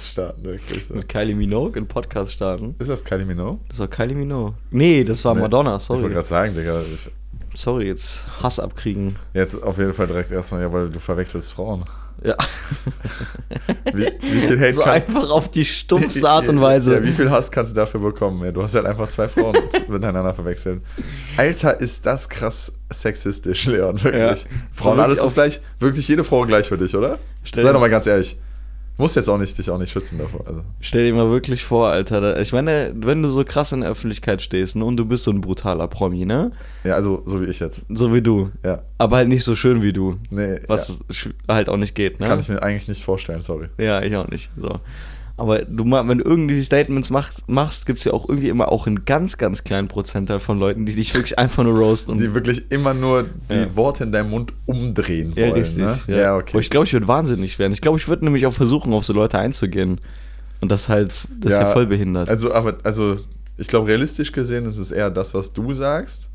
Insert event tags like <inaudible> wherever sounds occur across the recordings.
Podcast starten, wirklich so. Mit Kylie Minogue einen Podcast starten. Ist das Kylie Minogue? Das war Kylie Minogue. Nee, das war Nee, Madonna, Ich wollte sorry. gerade sagen, Digga. Sorry, jetzt Hass abkriegen. jetzt auf jeden Fall direkt erstmal, ja, weil du verwechselst Frauen. Ja. <laughs> Wie, wie viel <laughs> Hate so kann, einfach auf die stumpfste Art und Weise. Ja, wie viel Hass kannst du dafür bekommen? Ja, du hast halt einfach zwei Frauen <laughs> miteinander verwechselt. Alter, ist das krass sexistisch, Leon, wirklich. Ja. Frauen, So alles wirklich ist gleich, wirklich jede Frau gleich für dich, oder? Stell Sei doch mal ganz ehrlich. Muss jetzt auch nicht dich auch nicht schützen davor. Also, Stell dir mal wirklich vor, Alter. Ich meine, wenn du so krass in der Öffentlichkeit stehst ne, und du bist so ein brutaler Promi, ne? ja, also so wie ich jetzt. So wie du. Ja. Aber halt nicht so schön wie du. Nee, Was sch- halt auch nicht geht, ne? Kann ich mir eigentlich nicht vorstellen, sorry. Ja, ich auch nicht. So. Aber du, wenn du irgendwie Statements machst, machst gibt es ja auch irgendwie immer auch einen ganz, ganz kleinen Prozentteil von Leuten, die dich wirklich einfach nur roasten. Die wirklich immer nur die Ja. Worte in deinem Mund umdrehen ja, wollen. richtig. Ne? Ja. Ja. Okay. ich glaube, ich würde wahnsinnig werden. Ich glaube, ich würde nämlich auch versuchen, auf so Leute einzugehen. Und das halt, das ist ja voll behindert. Also, aber, also, ich glaube, realistisch gesehen ist es eher das, was du sagst.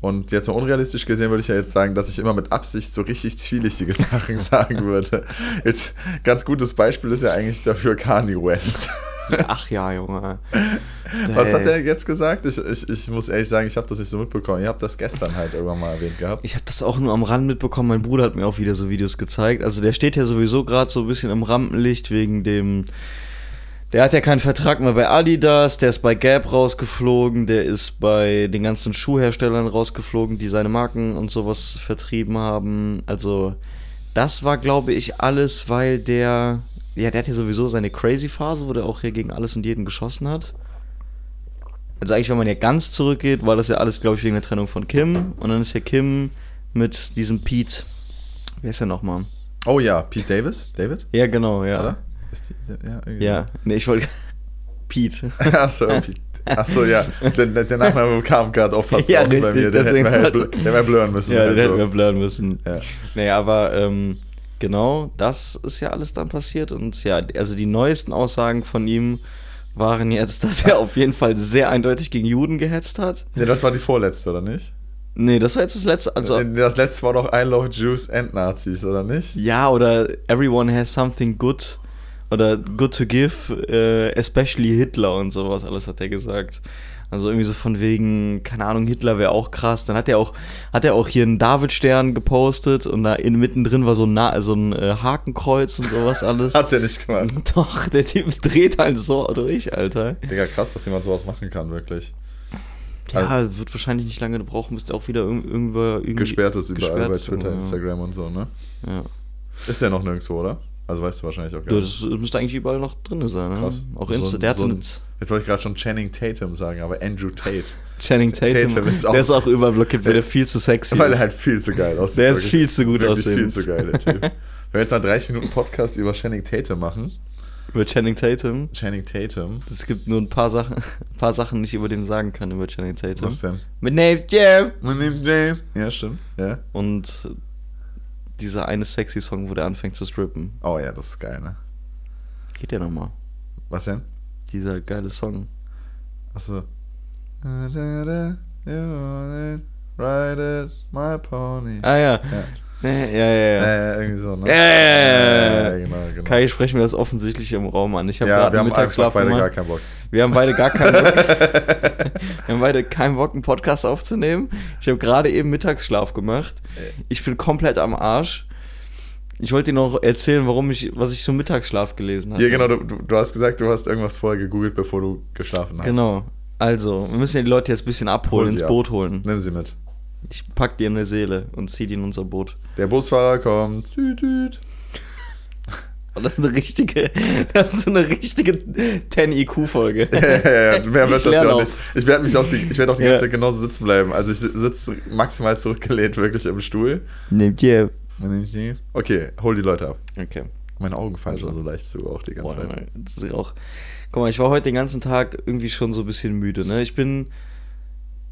Und jetzt mal unrealistisch gesehen würde ich ja jetzt sagen, dass ich immer mit Absicht so richtig zwielichtige <laughs> Sachen sagen würde. Jetzt, ganz gutes Beispiel ist ja eigentlich dafür Kanye West. <laughs> Ach ja, Junge. Was hat er jetzt gesagt? Ich, ich, ich muss ehrlich sagen, ich habe das nicht so mitbekommen. Ihr habt das gestern halt irgendwann mal erwähnt gehabt. Ich habe das auch nur am Rand mitbekommen. Mein Bruder hat mir auch wieder so Videos gezeigt. Also der steht ja sowieso gerade so ein bisschen im Rampenlicht wegen dem. Der hat ja keinen Vertrag mehr bei Adidas, der ist bei Gap rausgeflogen, der ist bei den ganzen Schuhherstellern rausgeflogen, die seine Marken und sowas vertrieben haben. Also das war, glaube ich, alles, weil der. Ja, der hat ja sowieso seine Crazy-Phase, wo der auch hier gegen alles und jeden geschossen hat. Also eigentlich, wenn man ja ganz zurückgeht, war das ja alles, glaube ich, wegen der Trennung von Kim. Und dann ist ja Kim mit diesem Pete. Wer ist der nochmal? Oh ja, Pete Davis? David? Ja, genau, ja. Oder? Ist die, ja, irgendwie. Ja, nee, ich wollte. <laughs> Pete. <laughs> Achso, Pete. Achso, ja. Der, der Nachname kam gerade auch fast Ja, raus bei richtig, mir. Den deswegen hätten wir halt, den wir blurren müssen. ja, den so. hätten wir blurren müssen. Ja. Nee, aber ähm, genau, das ist ja alles dann passiert. Und ja, also die neuesten Aussagen von ihm waren jetzt, dass er auf jeden Fall sehr eindeutig gegen Juden gehetzt hat. Nee, das war die vorletzte, oder nicht? Nee, das war jetzt das letzte. Also, das letzte war doch I Love Jews and Nazis, oder nicht? Ja, oder everyone has something good oder good to give, äh, especially Hitler und sowas, alles hat er gesagt. Also irgendwie so von wegen, keine Ahnung, Hitler wäre auch krass. Dann hat er auch, hat er auch hier einen Davidstern gepostet und da in, mittendrin war so ein, Na so ein äh, Hakenkreuz und sowas alles. <laughs> Hat er nicht gemacht. <laughs> Doch, der Typ dreht halt so durch, Alter. Digga, krass, dass jemand sowas machen kann, wirklich. Ja, wird wahrscheinlich nicht lange brauchen, bis der auch wieder irg irgendwo irgendwie Gesperrt ist überall gesperrt bei Twitter, ja. Instagram und so, ne? Ja. Ist der noch nirgendwo, oder? Also weißt du wahrscheinlich auch gar Ja, nicht. das müsste eigentlich überall noch drin sein, ne? Krass. Auch So Insta, ein- der so so ein- Jetzt wollte ich gerade schon Channing Tatum sagen, aber Andrew Tate. <laughs> Channing Tatum, Tatum ist auch- der ist auch überblockiert, weil der viel zu sexy Weil er ist. halt viel zu geil aussieht. Der ist wirklich. viel zu gut aussehend. viel zu geil, der Typ. <laughs> Wenn wir jetzt mal 30 Minuten Podcast über Channing Tatum machen. Über Channing Tatum. Channing Tatum. Es gibt nur ein paar Sachen, ein paar Sachen, die ich über den sagen kann, über Channing Tatum. Was denn? Mit Name Jeff. My name's James. Ja, stimmt. Ja. Und dieser eine sexy Song, wo der anfängt zu strippen. Oh ja, das ist geil, ne? Geht ja nochmal. Was denn? Dieser geile Song. Achso. Ride it, my pony. Ah ja. Ja. Ja, ja, ja. Äh, irgendwie so, ne? Ja, ja, ja, ja. genau, genau. Kai, sprechen wir das offensichtlich im Raum an. Ich habe ja, gerade wir einen Mittagsschlaf beide gemacht. gar keinen Bock. Wir haben beide gar keinen Bock. <laughs> wir haben beide keinen Bock, einen Podcast aufzunehmen. Ich habe gerade eben Mittagsschlaf gemacht. Ich bin komplett am Arsch. Ich wollte dir noch erzählen, warum ich, was ich zum Mittagsschlaf gelesen habe. Ja, genau, du, du, hast gesagt, du hast irgendwas vorher gegoogelt, bevor du geschlafen hast. Genau. Also, wir müssen ja die Leute jetzt ein bisschen abholen, Hol ins ab. Boot holen. Nimm sie mit. Ich pack dir in der Seele und zieh die in unser Boot. Der Busfahrer kommt. Tüt, tüt. Und das ist eine richtige, das ist eine richtige 10-IQ-Folge. <laughs> ja, ja, ja, mehr wird Ich das ja auch nicht. Ich werde mich auch die, ich werde auch die ganze Zeit genauso sitzen bleiben. Also ich sitze maximal zurückgelehnt, wirklich im Stuhl. Nehmt ihr. Okay, hol die Leute ab. Okay. Meine Augen fallen Also. schon so leicht zu, auch die ganze Boah, Zeit. das ist auch. Guck mal, ich war heute den ganzen Tag irgendwie schon so ein bisschen müde, ne? Ich bin.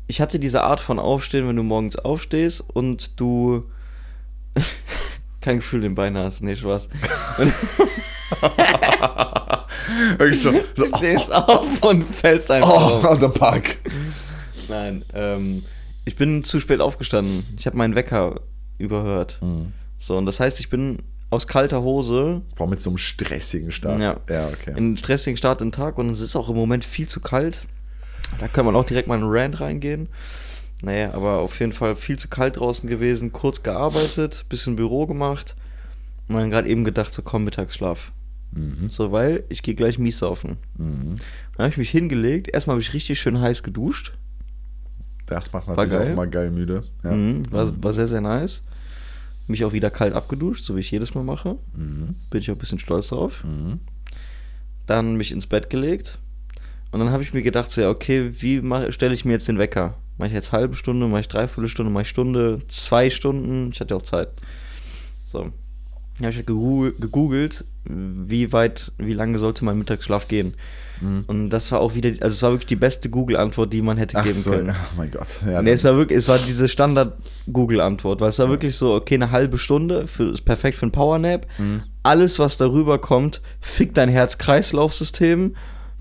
Ich hatte diese Art von Aufstehen, wenn du morgens aufstehst und du <laughs> kein Gefühl in den Beinen hast. Nee, Spaß. <laughs> Wirklich so, <laughs> so du stehst auf und fällst einfach oh, auf. the park. Nein, ähm, ich bin zu spät aufgestanden. Ich habe meinen Wecker überhört. Mhm. So, und das heißt, ich bin aus kalter Hose Boah, mit so einem stressigen Start. Ja. ja okay. in einen stressigen Start in den Tag und es ist auch im Moment viel zu kalt. Da kann man auch direkt mal in einen Rant reingehen. Naja, aber auf jeden Fall viel zu kalt draußen gewesen, kurz gearbeitet, bisschen Büro gemacht und dann gerade eben gedacht, so komm, Mittagsschlaf. Mhm. So, weil ich gehe gleich mies saufen. Mhm. Dann habe ich mich hingelegt, erstmal habe ich richtig schön heiß geduscht. Das macht natürlich geil. auch mal geil müde. Ja. Mhm, war, war sehr, sehr nice. Mich auch wieder kalt abgeduscht, so wie ich jedes Mal mache. Mhm. Bin ich auch ein bisschen stolz drauf. Mhm. Dann mich ins Bett gelegt. Und dann habe ich mir gedacht, so, ja, okay, wie stelle ich mir jetzt den Wecker? Mache ich jetzt halbe Stunde, mache ich dreiviertel Stunde, mache ich Stunde, zwei Stunden? Ich hatte ja auch Zeit. So. Dann habe ich halt gegoogelt, wie weit, wie lange sollte mein Mittagsschlaf gehen? Mhm. Und das war auch wieder, also es war wirklich die beste Google-Antwort, die man hätte Ach geben so, können. oh mein Gott. Ja, Nee, es war wirklich, es war diese Standard-Google-Antwort, weil es war wirklich so, okay, eine halbe Stunde für, ist perfekt für einen Powernap. Mhm. Alles, was darüber kommt, fickt dein Herz-Kreislauf-System,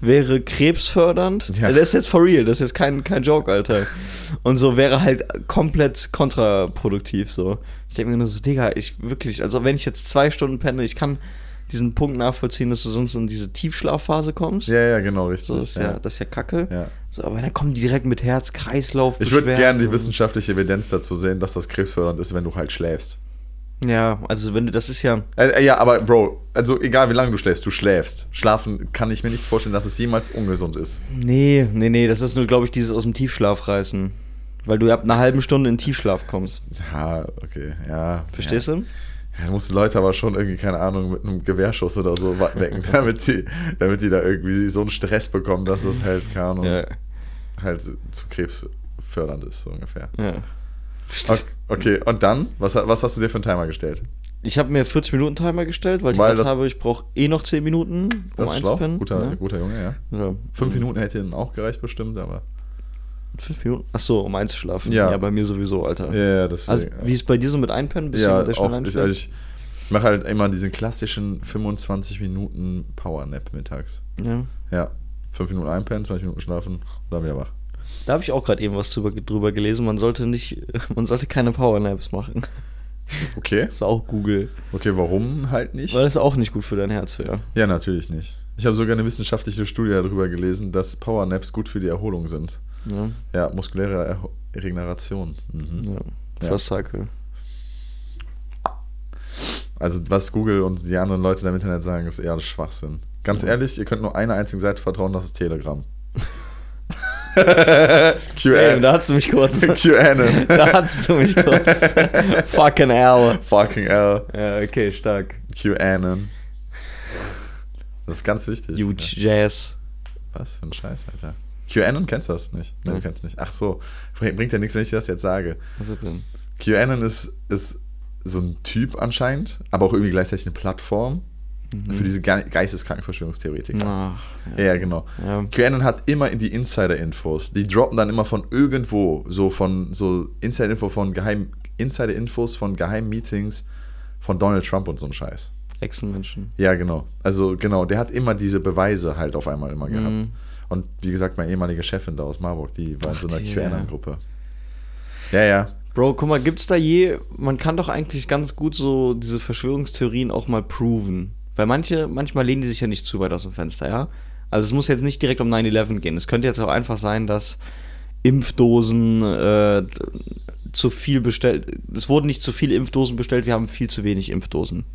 wäre krebsfördernd. Ja. Das ist jetzt for real, das ist jetzt kein, kein Joke, Alter. Und so wäre halt komplett kontraproduktiv, so. Ich denke mir nur so, Digga, ich wirklich, also wenn ich jetzt zwei Stunden penne, ich kann diesen Punkt nachvollziehen, dass du sonst in diese Tiefschlafphase kommst. ja, ja, genau, richtig. So, das, ist ja. das ist ja kacke. ja. So, aber dann kommen die direkt mit Herz, Kreislauf, Ich würde gerne die wissenschaftliche Evidenz dazu sehen, dass das krebsfördernd ist, wenn du halt schläfst. Ja, also wenn du, das ist ja, Äh, äh, ja, aber Bro, also egal wie lange du schläfst, du schläfst. Schlafen kann ich mir nicht vorstellen, dass es jemals ungesund ist. nee, nee, nee, das ist nur, glaube ich, dieses aus dem Tiefschlaf reißen. Weil du ab einer halben Stunde in Tiefschlaf kommst. Ja, okay, ja. Verstehst ja. du? Ja, da musst du Leute aber schon irgendwie, keine Ahnung, mit einem Gewehrschuss oder so wecken, <laughs> damit die, damit die da irgendwie so einen Stress bekommen, dass das halt, keine Ahnung, Ja, halt zu krebsfördernd ist, so ungefähr. ja. Okay, okay, und dann? Was, was hast du dir für einen Timer gestellt? Ich habe mir 40 Minuten Timer gestellt, weil ich Weil das- habe, ich brauche eh noch 10 Minuten, um Das ist schlau. einzupennen. Guter, ja. guter Junge, ja. Ja. Fünf Minuten hätte ihnen auch gereicht bestimmt, aber. Fünf Minuten? Achso, um einzuschlafen. Ja. ja, bei mir sowieso, Alter. Ja, ja, das Also, wie ist es bei dir so mit Einpennen? Bist ja, du schnell auch ich, also ich mache halt immer diesen klassischen 25 Minuten Powernap mittags. ja. Ja, 5 Minuten einpennen, 20 Minuten schlafen und dann wieder wach. Da habe ich auch gerade eben was drüber, drüber gelesen. Man sollte nicht, <laughs> man sollte keine Powernaps machen. Okay, Das war auch Google. okay, warum halt nicht? Weil das auch nicht gut für dein Herz wäre. Ja, natürlich nicht. Ich habe sogar eine wissenschaftliche Studie darüber gelesen, dass Powernaps gut für die Erholung sind. Ja. Ja, muskuläre Erho Regeneration. Mhm. ja. Ja. First Cycle. Also was Google und die anderen Leute im Internet sagen, ist eher Schwachsinn. Ganz Ja. ehrlich, ihr könnt nur einer einzigen Seite vertrauen, das ist Telegram. QAnon. da hast du mich kurz. <laughs> QAnon. da hast du mich kurz. <laughs> Fucking hell. Fucking L. Ja, okay, stark. QAnon. Das ist ganz wichtig. Huge Jazz. Was für ein Scheiß, Alter. QAnon kennst du das nicht? Nee, Nee. du kennst nicht. Ach so. Bring- Bringt ja nichts, wenn ich das jetzt sage. Was ist denn? QAnon ist, ist so ein Typ anscheinend, aber auch irgendwie gleichzeitig eine Plattform für diese ge geisteskranken Verschwörungstheoretiker. Ach, Ja, ja, genau. Ja. QAnon hat immer in die Insider-Infos. Die droppen dann immer von irgendwo, so von so Insider-Info von geheim, Insider-Infos von geheimen Meetings von Donald Trump und so ein Scheiß. Echsenmenschen. Ja, genau. Also genau, der hat immer diese Beweise halt auf einmal immer gehabt. Mhm. Und wie gesagt, meine ehemalige Chefin da aus Marburg, die war in so einer QAnon-Gruppe. Ja, ja. Bro, guck mal, gibt's da je. Man kann doch eigentlich ganz gut so diese Verschwörungstheorien auch mal proven. Weil manche, manchmal lehnen die sich ja nicht zu weit aus dem Fenster, ja? Also es muss jetzt nicht direkt um 9-11 gehen. Es könnte jetzt auch einfach sein, dass Impfdosen äh, zu viel bestellt. Es wurden nicht zu viele Impfdosen bestellt, wir haben viel zu wenig Impfdosen.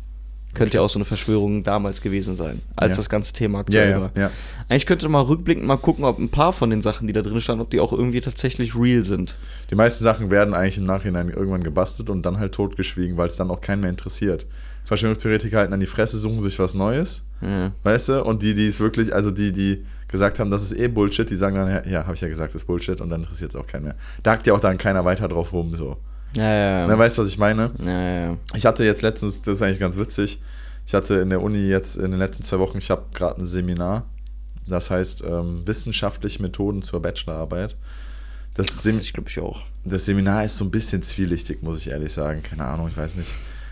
Könnte ja auch so eine Verschwörung damals gewesen sein, als Ja. das ganze Thema aktuell ja, war. ja. Eigentlich könnte man mal rückblickend mal gucken, ob ein paar von den Sachen, die da drin standen, ob die auch irgendwie tatsächlich real sind. Die meisten Sachen werden eigentlich im Nachhinein irgendwann gebastelt und dann halt totgeschwiegen, weil es dann auch keinen mehr interessiert. Verschwörungstheoretiker halten an die Fresse, suchen sich was Neues, Ja. weißt du? Und die, die es wirklich, also die, die gesagt haben, das ist eh Bullshit, die sagen dann, ja, ja habe ich ja gesagt, das ist Bullshit und dann interessiert es auch keinen mehr. Da hackt ja auch dann keiner weiter drauf rum, so. Ja, ja, Ne, ja. weißt du, was ich meine? ja, ja, ja. Ich hatte jetzt letztens, das ist eigentlich ganz witzig, ich hatte in der Uni jetzt in den letzten zwei Wochen, ich habe gerade ein Seminar, das heißt ähm, wissenschaftliche Methoden zur Bachelorarbeit. Das, Sem Ich glaube ich auch. das Seminar ist so ein bisschen zwielichtig, muss ich ehrlich sagen. Keine Ahnung, ich weiß nicht.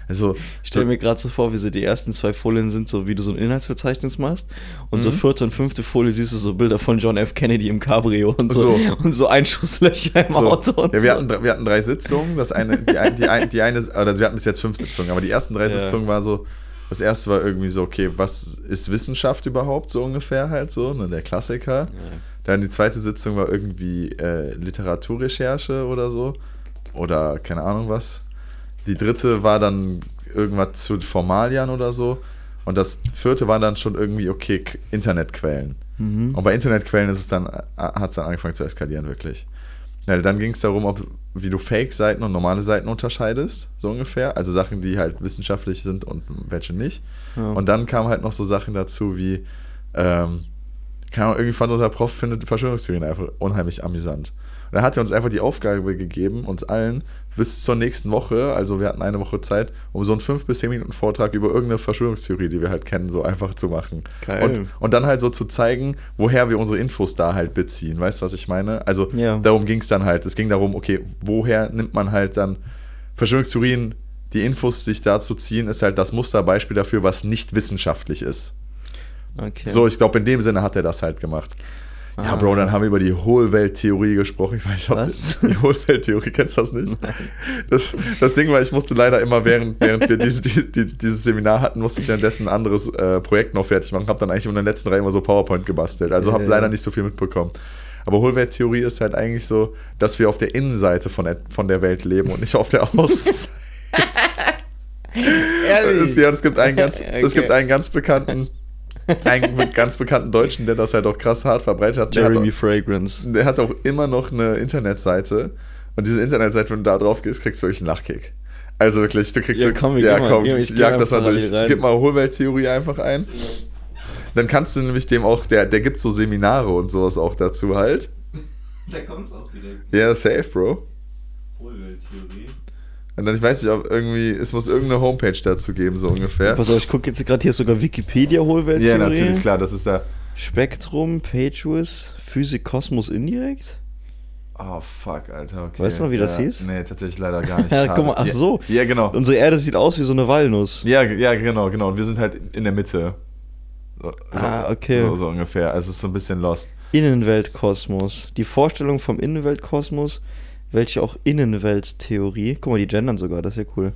Also, Ich stelle mir gerade so vor, wie so die ersten zwei Folien sind, so wie du so ein Inhaltsverzeichnis machst. Und so Mhm. vierte und fünfte Folie siehst du so Bilder von John F. Kennedy im Cabrio und so. So. Und so Einschusslöcher im so. Auto und ja, so. wir, hatten, drei- wir hatten drei Sitzungen. Das eine, die, ein, die, ein, die eine, oder wir hatten bis jetzt fünf Sitzungen, aber die ersten drei Ja. Sitzungen war so, Das erste war irgendwie so, okay, was ist Wissenschaft überhaupt so ungefähr halt so, ne, der Klassiker. Dann die zweite Sitzung war irgendwie äh, Literaturrecherche oder so. Oder keine Ahnung was. Die dritte war dann irgendwas zu Formalien oder so. Und das vierte war dann schon irgendwie, okay, Internetquellen. Mhm. Und bei Internetquellen ist es dann, hat es dann angefangen zu eskalieren, wirklich. Ja, dann ging es darum, ob, wie du Fake-Seiten und normale Seiten unterscheidest, so ungefähr. Also Sachen, die halt wissenschaftlich sind und welche nicht. Ja. Und dann kamen halt noch so Sachen dazu wie, ähm, keine Ahnung, irgendwie fand unser Prof findet Verschwörungstheorien einfach unheimlich amüsant. Und dann hat er uns einfach die Aufgabe gegeben, uns allen bis zur nächsten Woche, also wir hatten eine Woche Zeit, um so einen 5 bis 10 Minuten Vortrag über irgendeine Verschwörungstheorie, die wir halt kennen, so einfach zu machen. Geil. Und, und dann halt so zu zeigen, woher wir unsere Infos da halt beziehen. Weißt du, was ich meine? Also Ja. darum ging es dann halt. Es ging darum, okay, woher nimmt man halt dann Verschwörungstheorien, die Infos sich dazu ziehen, ist halt das Musterbeispiel dafür, was nicht wissenschaftlich ist. Okay. So, ich glaube, in dem Sinne hat er das halt gemacht. Ja. Bro, dann haben wir über die Hohlwelttheorie gesprochen. Ich meine, ich hab Was? die Hohlwelttheorie, kennst du das nicht? Das, das Ding war, ich musste leider immer, während, während wir dieses, die, die, dieses Seminar hatten, musste ich währenddessen ein anderes äh, Projekt noch fertig machen. Habe dann eigentlich in der letzten Reihe immer so PowerPoint gebastelt. Also habe Ja. leider nicht so viel mitbekommen. Aber Hohlwelttheorie ist halt eigentlich so, dass wir auf der Innenseite von der, von der Welt leben und nicht auf der Außenseite. <laughs> Es, <laughs> ja, es gibt einen ganz, es gibt Okay. einen ganz bekannten, einen ganz bekannten Deutschen, der das halt auch krass hart verbreitet hat. Der hat, Jeremy auch, Fragrance. der hat auch immer noch eine Internetseite. Und diese Internetseite, wenn du da drauf gehst, kriegst du wirklich einen Lachkick. Also wirklich, du kriegst Ja, so- komm, ja, komm, ich geh jag mal das mal durch. rein. Gib mal Hohlwelttheorie einfach ein. Dann kannst du nämlich dem auch, der, der gibt so Seminare und sowas auch dazu halt. Da kommt's auch direkt. Ja, safe, Bro. Hohlwelttheorie. Und dann, ich weiß nicht, ob irgendwie, es muss irgendeine Homepage dazu geben, so ungefähr. Pass auf, ich gucke jetzt gerade hier ist sogar Wikipedia Hohlwelttheorie. Ja, natürlich, klar, das ist da. Spektrum, PageWiz, Physik, Kosmos indirekt. Oh, fuck, Alter, okay. Weißt du noch, wie das ja, hieß? Nee, tatsächlich leider gar nicht. <laughs> Ja, guck mal, ach Ja- so. Ja, genau. Unsere Erde sieht aus wie so eine Walnuss. Ja, ja, genau, genau. Und wir sind halt in der Mitte. So, Ah, okay. So, so ungefähr. Also es ist so ein bisschen lost. Innenweltkosmos. Die Vorstellung vom Innenweltkosmos, welche auch Innenwelttheorie, guck mal, die gendern sogar, das ist ja cool.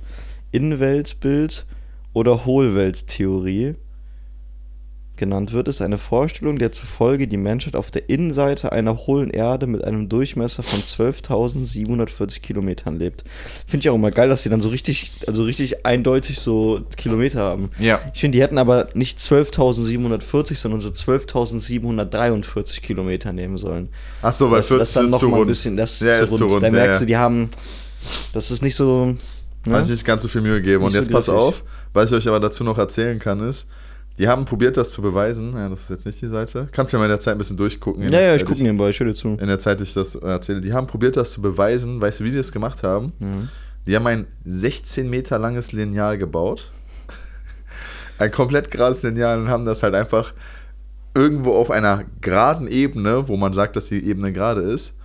Innenweltbild oder Hohlwelttheorie genannt wird, ist eine Vorstellung, der zufolge die Menschheit auf der Innenseite einer hohlen Erde mit einem Durchmesser von 12.740 Kilometern lebt. Finde ich auch immer geil, dass sie dann so richtig, also richtig eindeutig so Kilometer haben. Ja. Ich finde, die hätten aber nicht 12.740, sondern so 12.743 Kilometer nehmen sollen. Ach so, weil das, das 40 dann ist noch zu mal ein rund. bisschen, das Ja, ist zu rund. rund, Da merkst ja. du, die haben, das ist nicht so. Ne? Weiß nicht ganz so viel Mühe gegeben. Und Nicht so jetzt pass auf, was ich euch aber dazu noch erzählen kann, ist, die haben probiert, das zu beweisen. Ja, das ist jetzt nicht die Seite. Kannst ja mal in der Zeit ein bisschen durchgucken. Ja, ja, ich gucke nebenbei, ich höre dir zu. In der Zeit, ich das erzähle. Die haben probiert, das zu beweisen. Weißt du, wie die das gemacht haben? Mhm. Die haben ein 16 Meter langes Lineal gebaut. <laughs> Ein komplett gerades Lineal und haben das halt einfach irgendwo auf einer geraden Ebene, wo man sagt, dass die Ebene gerade ist,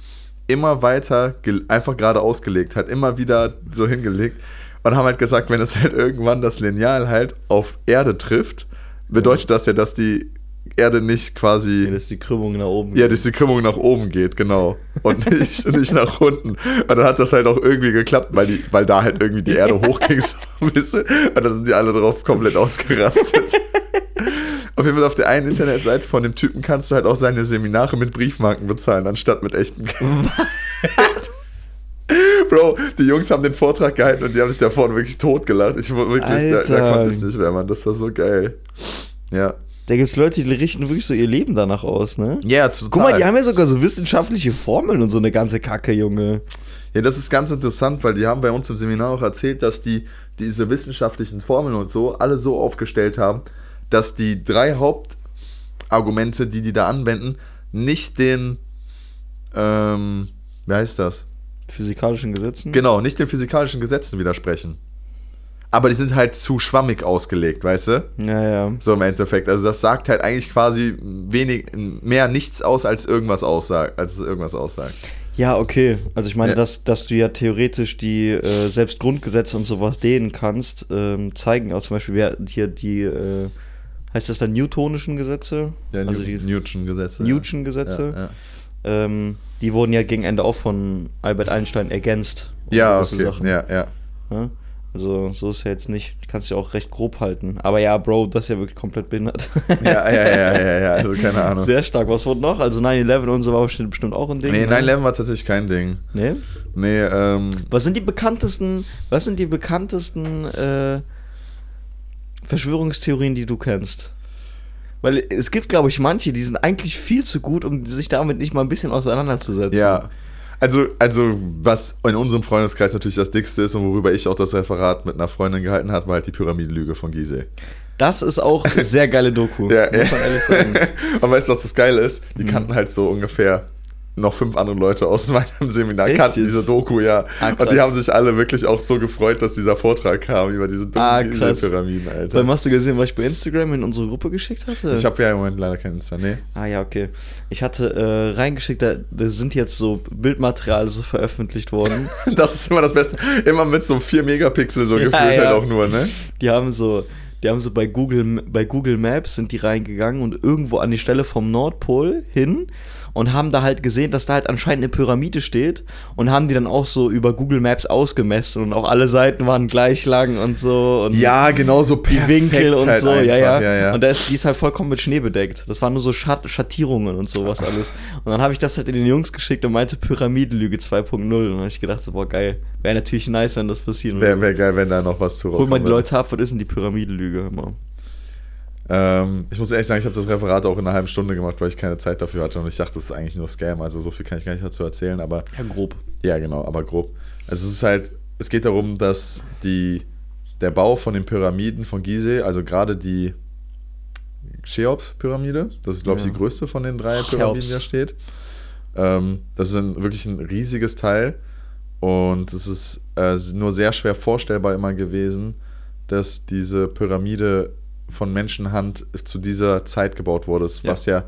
immer weiter einfach gerade ausgelegt hat, immer wieder so hingelegt und haben halt gesagt, wenn es halt irgendwann das Lineal halt auf Erde trifft, bedeutet das ja, dass die Erde nicht quasi Ja, dass die Krümmung nach oben ja, dass die Krümmung nach oben geht, genau. Und <laughs> nicht, nicht nach unten. Und dann hat das halt auch irgendwie geklappt, weil, die, weil da halt irgendwie die Erde <laughs> hochging, so ein bisschen. Und dann sind die alle drauf komplett ausgerastet. Auf jeden Fall auf der einen Internetseite von dem Typen kannst du halt auch seine Seminare mit Briefmarken bezahlen, anstatt mit echten. <laughs> <laughs> Bro, die Jungs haben den Vortrag gehalten und die haben sich da vorne wirklich totgelacht. Ich wirklich, da, da konnte ich nicht mehr, Mann. Das war so geil. Ja. Da gibt es Leute, die richten wirklich so ihr Leben danach aus, ne? Ja, total. Guck mal, die haben ja sogar so wissenschaftliche Formeln und so eine ganze Kacke, Junge. Ja, das ist ganz interessant, weil die haben bei uns im Seminar auch erzählt, dass die diese wissenschaftlichen Formeln und so alle so aufgestellt haben, dass die drei Hauptargumente, die die da anwenden, nicht den, ähm, wie heißt das? Physikalischen Gesetzen. Genau, nicht den physikalischen Gesetzen widersprechen. Aber die sind halt zu schwammig ausgelegt, weißt du? Ja, ja. So im Endeffekt. Also das sagt halt eigentlich quasi wenig, mehr nichts aus, als irgendwas aussagt, als es irgendwas aussagt. Ja, okay. Also ich meine, Ja. dass, dass du ja theoretisch die äh, selbst Grundgesetze und sowas dehnen kannst, ähm, zeigen auch zum Beispiel wer, hier die, äh, heißt das dann Newtonischen Gesetze? Ja, also New- die Newton-Gesetze. Newton-Gesetze. Ja, ja. Ähm, die wurden ja gegen Ende auch von Albert Einstein ergänzt. um ja okay. Sachen, Ja, ja. ne? Also so ist ja jetzt nicht, kannst du ja auch recht grob halten. Aber ja, Bro, das ist ja wirklich komplett behindert. Ja, ja, ja, ja, ja, also <laughs> keine Ahnung. Sehr stark. Was wurde noch? Also 9-11 und so war bestimmt auch ein Ding. Nee, ne? 9-11 war tatsächlich kein Ding. Nee? Nee, ähm, Was sind die bekanntesten, was sind die bekanntesten äh, Verschwörungstheorien, die du kennst? Weil es gibt, glaube ich, manche, die sind eigentlich viel zu gut, um sich damit nicht mal ein bisschen auseinanderzusetzen. ja. Also, also, was in unserem Freundeskreis natürlich das Dickste ist und worüber ich auch das Referat mit einer Freundin gehalten habe, war halt die Pyramidenlüge von Gizeh. Das ist auch eine <laughs> sehr geile Doku. Ja, muss man ehrlich sagen. <laughs> Und weißt du, was das Geile ist? Die Mhm. kannten halt so ungefähr noch fünf andere Leute aus <laughs> meinem Seminar, Echt kannten diese Doku, ja. Ah, und die haben sich alle wirklich auch so gefreut, dass dieser Vortrag kam über diese Ah, dummen krass. Pyramiden, Alter. Dann hast du gesehen, was ich bei Instagram in unsere Gruppe geschickt hatte? Ich habe ja im Moment leider keinen Insta, nee. Ah ja, okay. Ich hatte äh, reingeschickt, da, da sind jetzt so Bildmaterial so veröffentlicht worden. <laughs> Das ist immer das Beste. Immer mit so 4 Megapixel so Ja, gefühlt ja. halt auch nur, ne? Die haben so, die haben so bei Google, bei Google Maps sind die reingegangen und irgendwo an die Stelle vom Nordpol hin und haben da halt gesehen, dass da halt anscheinend eine Pyramide steht und haben die dann auch so über Google Maps ausgemessen und auch alle Seiten waren gleich lang und so und Ja, genau so die Winkel und halt so, ja, einfach, ja, ja, ja. Und da ist, die ist halt vollkommen mit Schnee bedeckt. Das waren nur so Schatt Schattierungen und sowas alles. Und dann habe ich das halt in den Jungs geschickt und meinte Pyramidenlüge 2.0. Und dann habe ich gedacht, so, boah, geil. Wäre natürlich nice, wenn das passieren Wäre wär geil, wenn da noch was zu Hol mal die würde. Leute ab, was ist denn die Pyramidenlüge? Mal. Ähm, ich muss ehrlich sagen, ich habe das Referat auch in einer halben Stunde gemacht, weil ich keine Zeit dafür hatte und ich dachte, das ist eigentlich nur Scam, also so viel kann ich gar nicht dazu erzählen, aber Ja, grob. ja, genau, aber grob. Also es ist halt, es geht darum, dass die, der Bau von den Pyramiden von Gizeh, also gerade die Cheops-Pyramide, das ist glaube ich Ja. die größte von den drei Cheops. Pyramiden, die da steht. Ähm, das ist ein, wirklich ein riesiges Teil und es ist äh, nur sehr schwer vorstellbar immer gewesen, dass diese Pyramide von Menschenhand zu dieser Zeit gebaut wurde, Ja. was ja,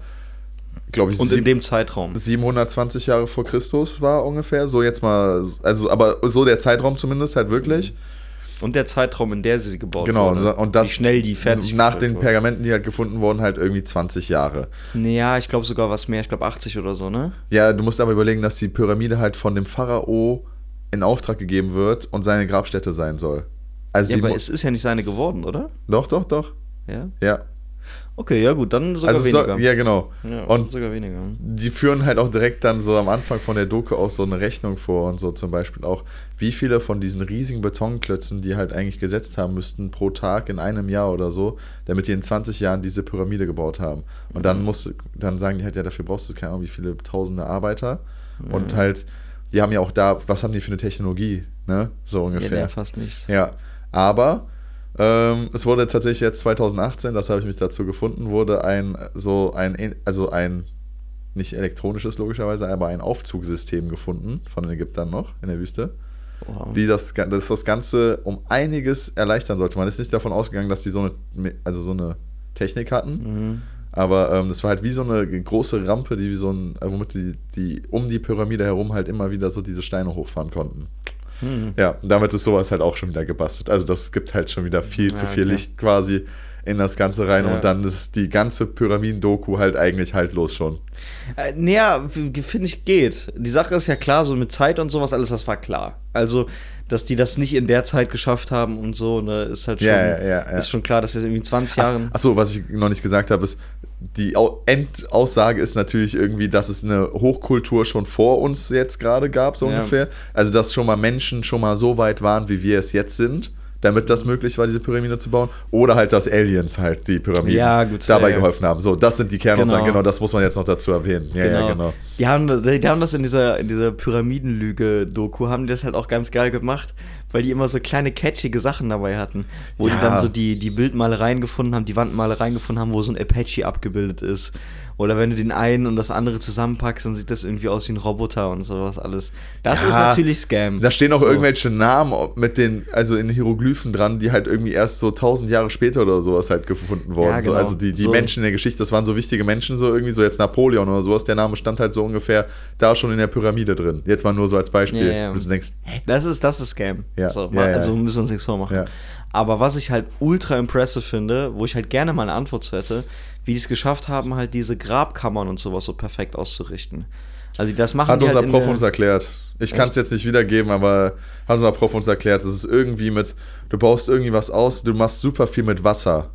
glaube ich, Und in dem Zeitraum. 720 Jahre vor Christus war ungefähr. So jetzt mal, also aber so der Zeitraum zumindest halt wirklich. Und der Zeitraum, in der sie gebaut Genau, wurde. und das Wie schnell die fertig Nach den wurde. Pergamenten, die halt gefunden wurden, halt irgendwie 20 Jahre. Ja, ich glaube sogar was mehr. Ich glaube 80 oder so, ne? Ja, du musst aber überlegen, dass die Pyramide halt von dem Pharao in Auftrag gegeben wird und seine Grabstätte sein soll. Also Ja, aber es ist ja nicht seine geworden, oder? doch, doch, doch. Ja. Ja. Okay, ja gut, dann sogar Also weniger. ja, genau. Ja, Und sogar weniger. die führen halt auch direkt dann so am Anfang von der Doku auch so eine Rechnung vor und so zum Beispiel auch, wie viele von diesen riesigen Betonklötzen, die halt eigentlich gesetzt haben müssten pro Tag in einem Jahr oder so, damit die in 20 Jahren diese Pyramide gebaut haben. Und Mhm. dann musst du, dann sagen die halt, ja, dafür brauchst du keine Ahnung, wie viele tausende Arbeiter. Und Mhm. halt, die haben ja auch da, was haben die für eine Technologie, ne? So Ja, ungefähr. nee, fast nichts. Ja, aber ähm, es wurde tatsächlich jetzt 2018, das habe ich mich dazu gefunden, wurde ein so ein also ein nicht elektronisches logischerweise, aber ein Aufzugssystem gefunden von den Ägyptern noch in der Wüste, Wow. die das das das Ganze um einiges erleichtern sollte. Man ist nicht davon ausgegangen, dass die so eine also so eine Technik hatten, Mhm. aber ähm, das war halt wie so eine große Rampe, die wie so ein, äh, womit die, die um die Pyramide herum halt immer wieder so diese Steine hochfahren konnten. Mhm. Ja, damit ist sowas halt auch schon wieder gebastelt. Also das gibt halt schon wieder viel zu Ja, viel okay. Licht quasi in das Ganze rein Ja. und dann ist die ganze Pyramiden-Doku halt eigentlich haltlos schon. Äh, naja, finde ich, geht. Die Sache ist ja klar, so mit Zeit und sowas, alles, das war klar. Also, dass die das nicht in der Zeit geschafft haben und so, ne, ist halt schon, Ja, ja, ja, ist schon klar, dass jetzt irgendwie in 20 Jahren. Achso, was ich noch nicht gesagt habe, ist, die Au- Endaussage ist natürlich irgendwie, dass es eine Hochkultur schon vor uns jetzt gerade gab, so ungefähr. Also, dass schon mal Menschen schon mal so weit waren, wie wir es jetzt sind, damit das möglich war, diese Pyramide zu bauen. Oder halt, dass Aliens halt die Pyramiden Ja, gut, dabei ja, geholfen haben. So, das sind die Kernaussagen, Genau. genau, das muss man jetzt noch dazu erwähnen. Ja, ja, genau. Die haben, die, die haben das in dieser, in dieser Pyramidenlüge-Doku, haben die das halt auch ganz geil gemacht, weil die immer so kleine catchige Sachen dabei hatten. Wo die Ja. dann so die, die Bildmalereien gefunden haben, die Wandmalereien gefunden haben, wo so ein Apache abgebildet ist. Oder wenn du den einen und das andere zusammenpackst, dann sieht das irgendwie aus wie ein Roboter und sowas alles. Das Ja, ist natürlich Scam. Da stehen auch So. irgendwelche Namen mit den, also in Hieroglyphen dran, die halt irgendwie erst so tausend Jahre später oder sowas halt gefunden wurden. Ja, so, genau. also die, die So. Menschen in der Geschichte, das waren so wichtige Menschen, so irgendwie, so jetzt Napoleon oder sowas, der Name stand halt so ungefähr da schon in der Pyramide drin. Jetzt mal nur so als Beispiel. Ja, ja. Und du denkst, hä? Das ist, das ist Scam. Ja, So, ja, also müssen wir uns nichts vormachen. Aber was ich halt ultra impressive finde, wo ich halt gerne mal eine Antwort zu hätte, wie die es geschafft haben, halt diese Grabkammern und sowas so perfekt auszurichten. Also das machen Hat die unser halt Prof uns erklärt. Ich kann es jetzt nicht wiedergeben, aber hat unser Prof uns erklärt, das ist irgendwie mit, du baust irgendwie was aus, du machst super viel mit Wasser.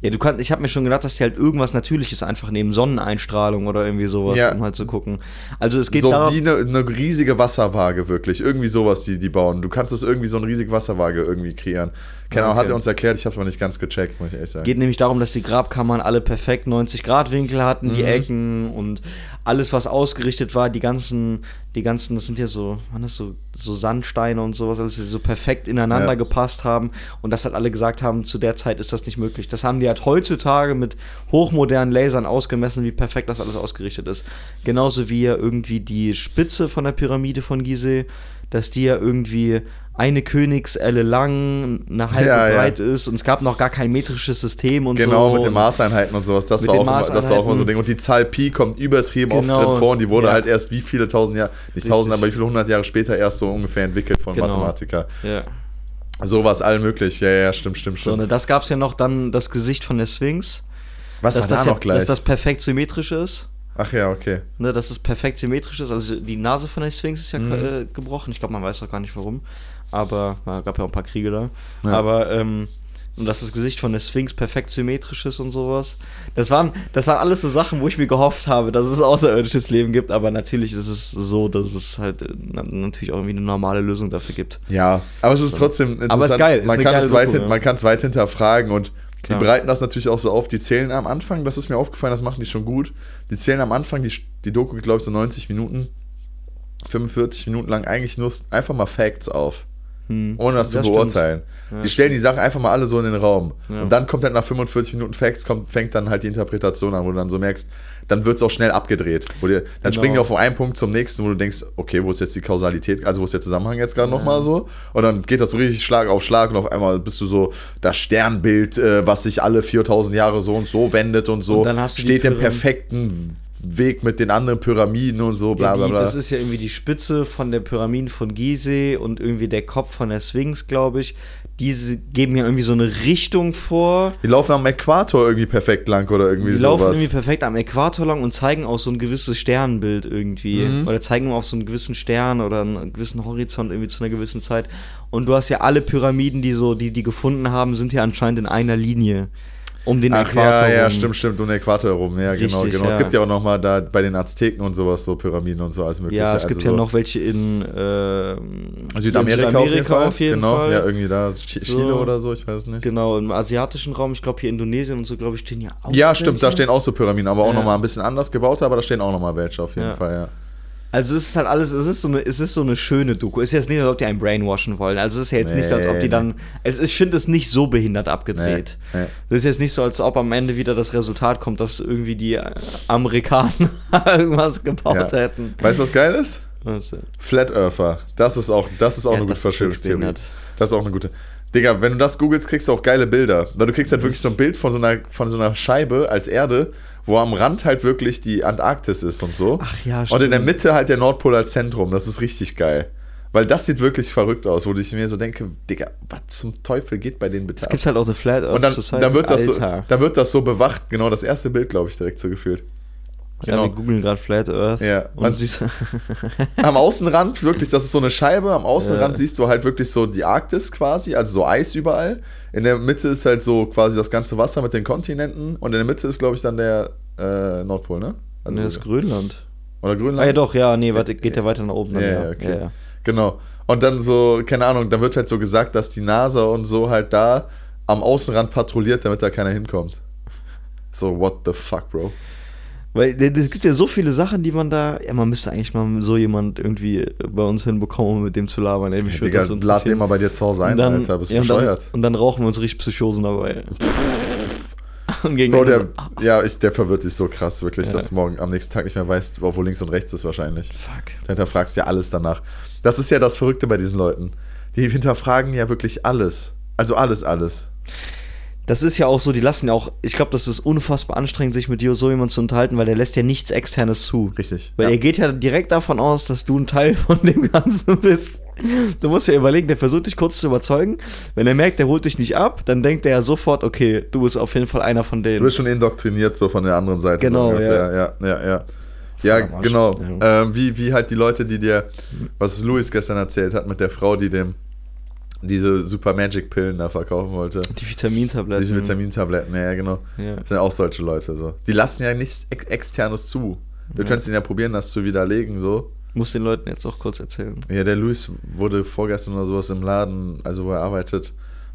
Ja, du kannst, ich habe mir schon gedacht, dass die halt irgendwas Natürliches einfach nehmen, Sonneneinstrahlung oder irgendwie sowas, Ja. um halt zu gucken. Also es geht so darum, wie eine, eine riesige Wasserwaage, wirklich. Irgendwie sowas, die die bauen. Du kannst das irgendwie so eine riesige Wasserwaage irgendwie kreieren. Keine Ahnung, Okay. hat er uns erklärt, ich habe es mal nicht ganz gecheckt, muss ich ehrlich sagen. geht nämlich darum, dass die Grabkammern alle perfekt 90 Grad Winkel hatten, Mhm. die Ecken und alles, was ausgerichtet war, die ganzen, die ganzen, das sind ja so, waren das so, so Sandsteine und sowas, alles die so perfekt ineinander Ja. gepasst haben und das hat alle gesagt haben, zu der Zeit ist das nicht möglich. Das haben die halt heutzutage mit hochmodernen Lasern ausgemessen, wie perfekt das alles ausgerichtet ist. Genauso wie ja irgendwie die Spitze von der Pyramide von Gizeh, dass die ja irgendwie eine Königselle lang, eine halbe Ja, ja. breit ist und es gab noch gar kein metrisches System und Genau, so. mit den Maßeinheiten und sowas. Das, war auch, immer, das war auch immer so ein. Ding. Und die Zahl Pi kommt übertrieben oft Genau, drin vor und die wurde ja. halt erst wie viele tausend Jahre, nicht Richtig. tausend, aber wie viele hundert Jahre später erst so ungefähr entwickelt von Genau. Mathematiker. Ja. So war es allen möglich. Ja, ja, stimmt, stimmt, So, stimmt. ne, das gab es ja noch dann das Gesicht von der Sphinx. Was dass war da das, ja, noch gleich? dass das perfekt symmetrisch ist. Ach ja, okay. Ne, dass es perfekt symmetrisch ist. Also die Nase von der Sphinx ist ja Mhm. äh, gebrochen. Ich glaube, man weiß doch gar nicht warum. Aber na, gab ja auch ein paar Kriege da. Ja. Aber ähm, und dass das Gesicht von der Sphinx perfekt symmetrisch ist und sowas. Das waren, das waren alles so Sachen, wo ich mir gehofft habe, dass es außerirdisches Leben gibt. Aber natürlich ist es so, dass es halt äh, na, natürlich auch irgendwie eine normale Lösung dafür gibt. Ja, aber es ist trotzdem interessant. Aber ist geil, ist man eine kann geile es weit, Doku, hin- ja. man kann es weit hinterfragen und Klar. die bereiten das natürlich auch so auf. Die zählen am Anfang, das ist mir aufgefallen, das machen die schon gut. Die zählen am Anfang, die, die Doku geht, glaube ich, so 90 Minuten, 45 Minuten lang eigentlich nur einfach mal Facts auf. Hm. Ohne das, zu stimmt. beurteilen. Ja, die stellen die Sachen einfach mal alle so in den Raum. Ja. Und dann kommt halt nach 45 Minuten Facts, kommt, fängt dann halt die Interpretation an, wo du dann so merkst, dann wird es auch schnell abgedreht. Wo dir, dann Genau. springen die auch von einem Punkt zum nächsten, wo du denkst, okay, wo ist jetzt die Kausalität, also wo ist der Zusammenhang jetzt gerade nochmal so? Und dann geht das so richtig Schlag auf Schlag und auf einmal bist du so das Sternbild, äh, was sich alle 4000 Jahre so und so wendet und so, Und dann hast du steht im perfekten Weg mit den anderen Pyramiden und so, bla bla die, bla. das ist ja irgendwie die Spitze von der Pyramiden von Gizeh und irgendwie der Kopf von der Sphinx, glaube ich. Diese geben ja irgendwie so eine Richtung vor. die laufen am Äquator irgendwie perfekt lang oder irgendwie Die sowas. laufen irgendwie perfekt am Äquator lang und zeigen auch so ein gewisses Sternbild irgendwie. Mhm. Oder zeigen auf so einen gewissen Stern oder einen gewissen Horizont irgendwie zu einer gewissen Zeit. Und du hast ja alle Pyramiden, die so, die die gefunden haben, sind ja anscheinend in einer Linie. Um den Ach Äquator ja, ja, rum. stimmt, stimmt, um den Äquator herum. Ja, genau, Richtig, genau. Es ja. gibt ja auch noch mal da bei den Azteken und sowas so Pyramiden und so alles mögliche. Ja, es Also gibt so ja noch welche in äh, Südamerika, in auf jeden Fall. auf jeden genau, Fall. ja, irgendwie da Ch- So. Chile oder so, ich weiß nicht. Genau, im asiatischen Raum, ich glaube hier Indonesien und so, glaube ich, stehen ja auch. Ja, stimmt, da welche. stehen auch so Pyramiden, aber auch Ja. noch mal ein bisschen anders gebaut, aber da stehen auch noch mal welche auf jeden Ja. Fall, ja. Also es ist halt alles, es ist so eine, es ist so eine schöne Doku. Es ist jetzt nicht, als ob die einen brainwashen wollen. Also es ist ja jetzt nicht so, als ob die Nee, dann. Es, ist- ich finde es nicht so behindert abgedreht. Nee, nee. Es ist jetzt nicht so, als ob am Ende wieder das Resultat kommt, dass irgendwie die Amerikaner <laughs> irgendwas gebaut Ja. hätten. Weißt du, was geil ist? Was, Flat Earther. Das ist auch, das ist auch Ja, eine gute das ist wirklich Verschwörungstheorie. Das ist auch eine gute. Digga, wenn du das googelst, kriegst du auch geile Bilder. Weil du kriegst halt wirklich so ein Bild von so einer, von so einer Scheibe als Erde, wo am Rand halt wirklich die Antarktis ist und so. Ach ja, Und in der stimmt. Mitte halt der Nordpol als Zentrum. Das ist richtig geil. Weil das sieht wirklich verrückt aus, wo ich mir so denke, Digga, was zum Teufel geht bei denen bitte Es gibt halt auch eine Flat Earth Und dann, Society. dann, wird das so, dann wird das so bewacht. Genau, das erste Bild, glaube ich, direkt so gefühlt. Ja, Genau. wir googeln gerade Flat Earth. Ja, Und man- siehst, <laughs> Am Außenrand wirklich, das ist so eine Scheibe. Am Außenrand Ja. siehst du halt wirklich so die Arktis quasi, also so Eis überall. In der Mitte ist halt so quasi das ganze Wasser mit den Kontinenten. Und in der Mitte ist, glaube ich, dann der äh, Nordpol, ne? Also, nee, das ist Grönland. oder Grönland. Ah ja doch, ja, nee, warte, geht ja weiter nach oben. Ja, dann, ja, okay. ja, ja. Genau. Und dann so, keine Ahnung, da wird halt so gesagt, dass die NASA und so halt da am Außenrand patrouilliert, damit da keiner hinkommt. So, what the fuck, Bro? Weil es gibt ja so viele Sachen, die man da. Ja, man müsste eigentlich mal so jemand irgendwie bei uns hinbekommen, um mit dem zu labern. Ey, mich würde Digga, das lad den mal bei dir zu Hause ein, Und dann, Alter. Bist ja, und, dann, bescheuert. und dann rauchen wir uns richtig Psychosen dabei. und gegen Bro, der, ja, ich, der verwirrt dich so krass, wirklich, Ja. dass du morgen am nächsten Tag nicht mehr weißt, wo links und rechts ist wahrscheinlich. Fuck. Du hinterfragst ja alles danach. Das ist ja das Verrückte bei diesen Leuten. Die hinterfragen ja wirklich alles. Also alles, alles. Das ist ja auch so, die lassen ja auch. Ich glaube, das ist unfassbar anstrengend, sich mit dir so jemand zu unterhalten, weil der lässt ja nichts Externes zu. Richtig. Weil ja. er geht ja direkt davon aus, dass du ein Teil von dem Ganzen bist. Du musst ja überlegen, der versucht dich kurz zu überzeugen. Wenn er merkt, der holt dich nicht ab, dann denkt er ja sofort, okay, du bist auf jeden Fall einer von denen. Du bist schon indoktriniert so von der anderen Seite. Genau, so ungefähr. ja. Ja, ja, Ja, Arsch. genau. Ja. Ähm, wie, wie halt die Leute, die dir, was Louis gestern erzählt hat mit der Frau, die dem diese Super Magic Pillen da verkaufen wollte. Die Vitamintabletten. Diese Vitamintabletten, ja, genau. Ja. Das sind auch solche Leute so. Die lassen ja nichts Ex Externes zu. Du Ja. könntest ihn ja probieren, das zu widerlegen, so. Muss den Leuten jetzt auch kurz erzählen. Ja, der Luis wurde vorgestern oder sowas im Laden, also wo er arbeitet,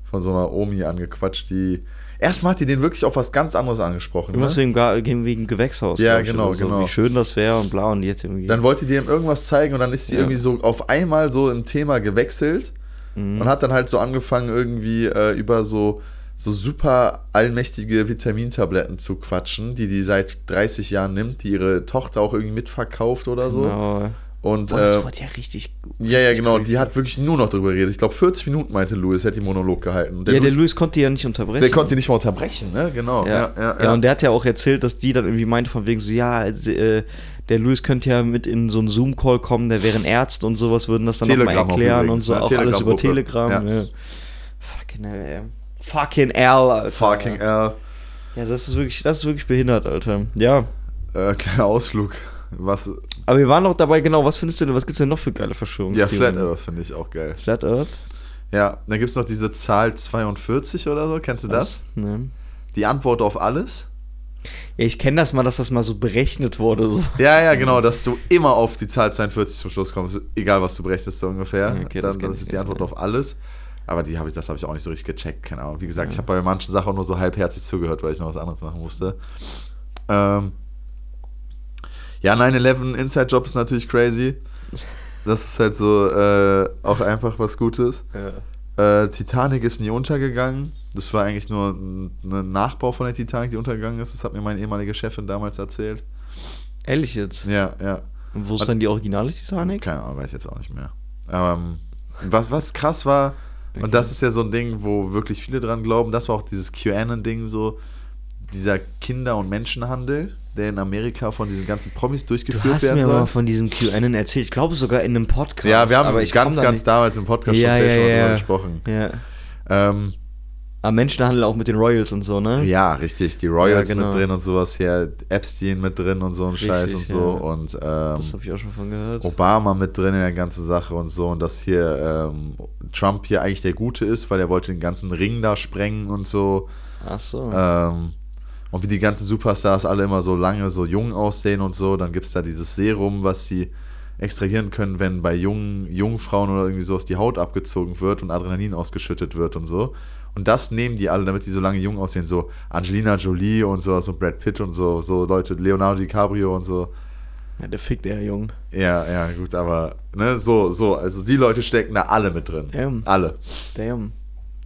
von so einer Omi angequatscht, die. Erstmal hat die den wirklich auf was ganz anderes angesprochen. Ne? Irgendwas wegen, wegen Gewächshaus. Ja, genau, so. genau. Wie schön das wäre und bla und jetzt irgendwie. Dann wollte die ihm irgendwas zeigen und dann ist sie Ja. irgendwie so auf einmal so im Thema gewechselt Mhm. und hat dann halt so angefangen, irgendwie äh, über so, so super allmächtige Vitamintabletten zu quatschen, die die seit 30 Jahren nimmt, die ihre Tochter auch irgendwie mitverkauft oder so. Genau. Und Boah, das äh, wurde ja richtig. ja, ja, genau, die hat wirklich nur noch drüber geredet. Ich glaube, 40 Minuten meinte Louis, hätte die Monolog gehalten. Und ja, der Louis, konnte die ja nicht unterbrechen. der konnte die nicht mal unterbrechen, ne? Genau. Ja. Ja, ja, ja, und der hat ja auch erzählt, dass die dann irgendwie meinte, von wegen so, ja, äh, der Luis könnte ja mit in so einen Zoom-Call kommen, der wären Ärzte und sowas, würden das dann nochmal erklären und so, ne? auch alles über. Telegram. Ja. Ja. Fucking hell, ey. Fucking L, Alter. Fucking L. Ja, das ist wirklich, das ist wirklich behindert, Alter. Ja. Äh, kleiner Ausflug. Was. Aber wir waren noch dabei, genau, was findest du denn, was gibt's denn noch für geile Ja, Verschwörungstheorien? Flat Earth finde ich auch geil. Flat Earth? Ja, dann gibt es noch diese Zahl 42 oder so. Kennst du das? Was? Ne. Die Antwort auf alles? Ja, ich kenne das mal, dass das mal so berechnet wurde. So. Ja, ja, genau, dass du immer auf die Zahl 42 zum Schluss kommst, egal was du berechnest, so ungefähr. Ja, okay, das dann, das ist die nicht, Antwort ja. auf alles. Aber die hab ich, das habe ich auch nicht so richtig gecheckt, keine Ahnung. Wie gesagt, ich habe bei manchen Sachen auch nur so halbherzig zugehört, weil ich noch was anderes machen musste. Ähm, ja, 9-11 Inside Job ist natürlich crazy. Das ist halt so äh, auch einfach was Gutes. Äh, Titanic ist nie untergegangen. Das war eigentlich nur ein, Nachbau von der Titanic, die untergegangen ist. Das hat mir meine ehemalige Chefin damals erzählt. Ehrlich jetzt? Ja, ja. Und wo ist dann die originale Titanic? Keine Ahnung, weiß ich jetzt auch nicht mehr. Ähm, was, was krass war, Okay. und das ist ja so ein Ding, wo wirklich viele dran glauben, das war auch dieses QAnon-Ding, so dieser Kinder- und Menschenhandel, der in Amerika von diesen ganzen Promis Du durchgeführt hast werden mir soll. mal von diesem QAnon erzählt. Ich glaube sogar in einem Podcast. ja, wir haben aber ich ganz, ganz damals im Podcast Ja, schon ja, ja. drüber gesprochen. Ja. Ähm, Am Menschenhandel auch mit den Royals und so, ne? ja, richtig. Die Royals Ja, genau. mit drin und sowas hier, Epstein mit drin und so ein Scheiß und so. ja. Und ähm, Das habe ich auch schon von gehört. Obama mit drin in der ganzen Sache und so und dass hier ähm, Trump hier eigentlich der Gute ist, weil er wollte den ganzen Ring da sprengen und so. Ach so. Ähm, und wie die ganzen Superstars alle immer so lange so jung aussehen und so, dann gibt es da dieses Serum, was sie extrahieren können, wenn bei jungen Jungfrauen oder irgendwie sowas die Haut abgezogen wird und Adrenalin ausgeschüttet wird und so. Und das nehmen die alle, damit die so lange jung aussehen, so Angelina Jolie und so, so Brad Pitt und so, so Leute, Leonardo DiCaprio und so. ja, der fickt eher jung. Ja, ja, gut, aber ne, so, so, also die Leute stecken da alle mit drin. Damn. Alle. Damn.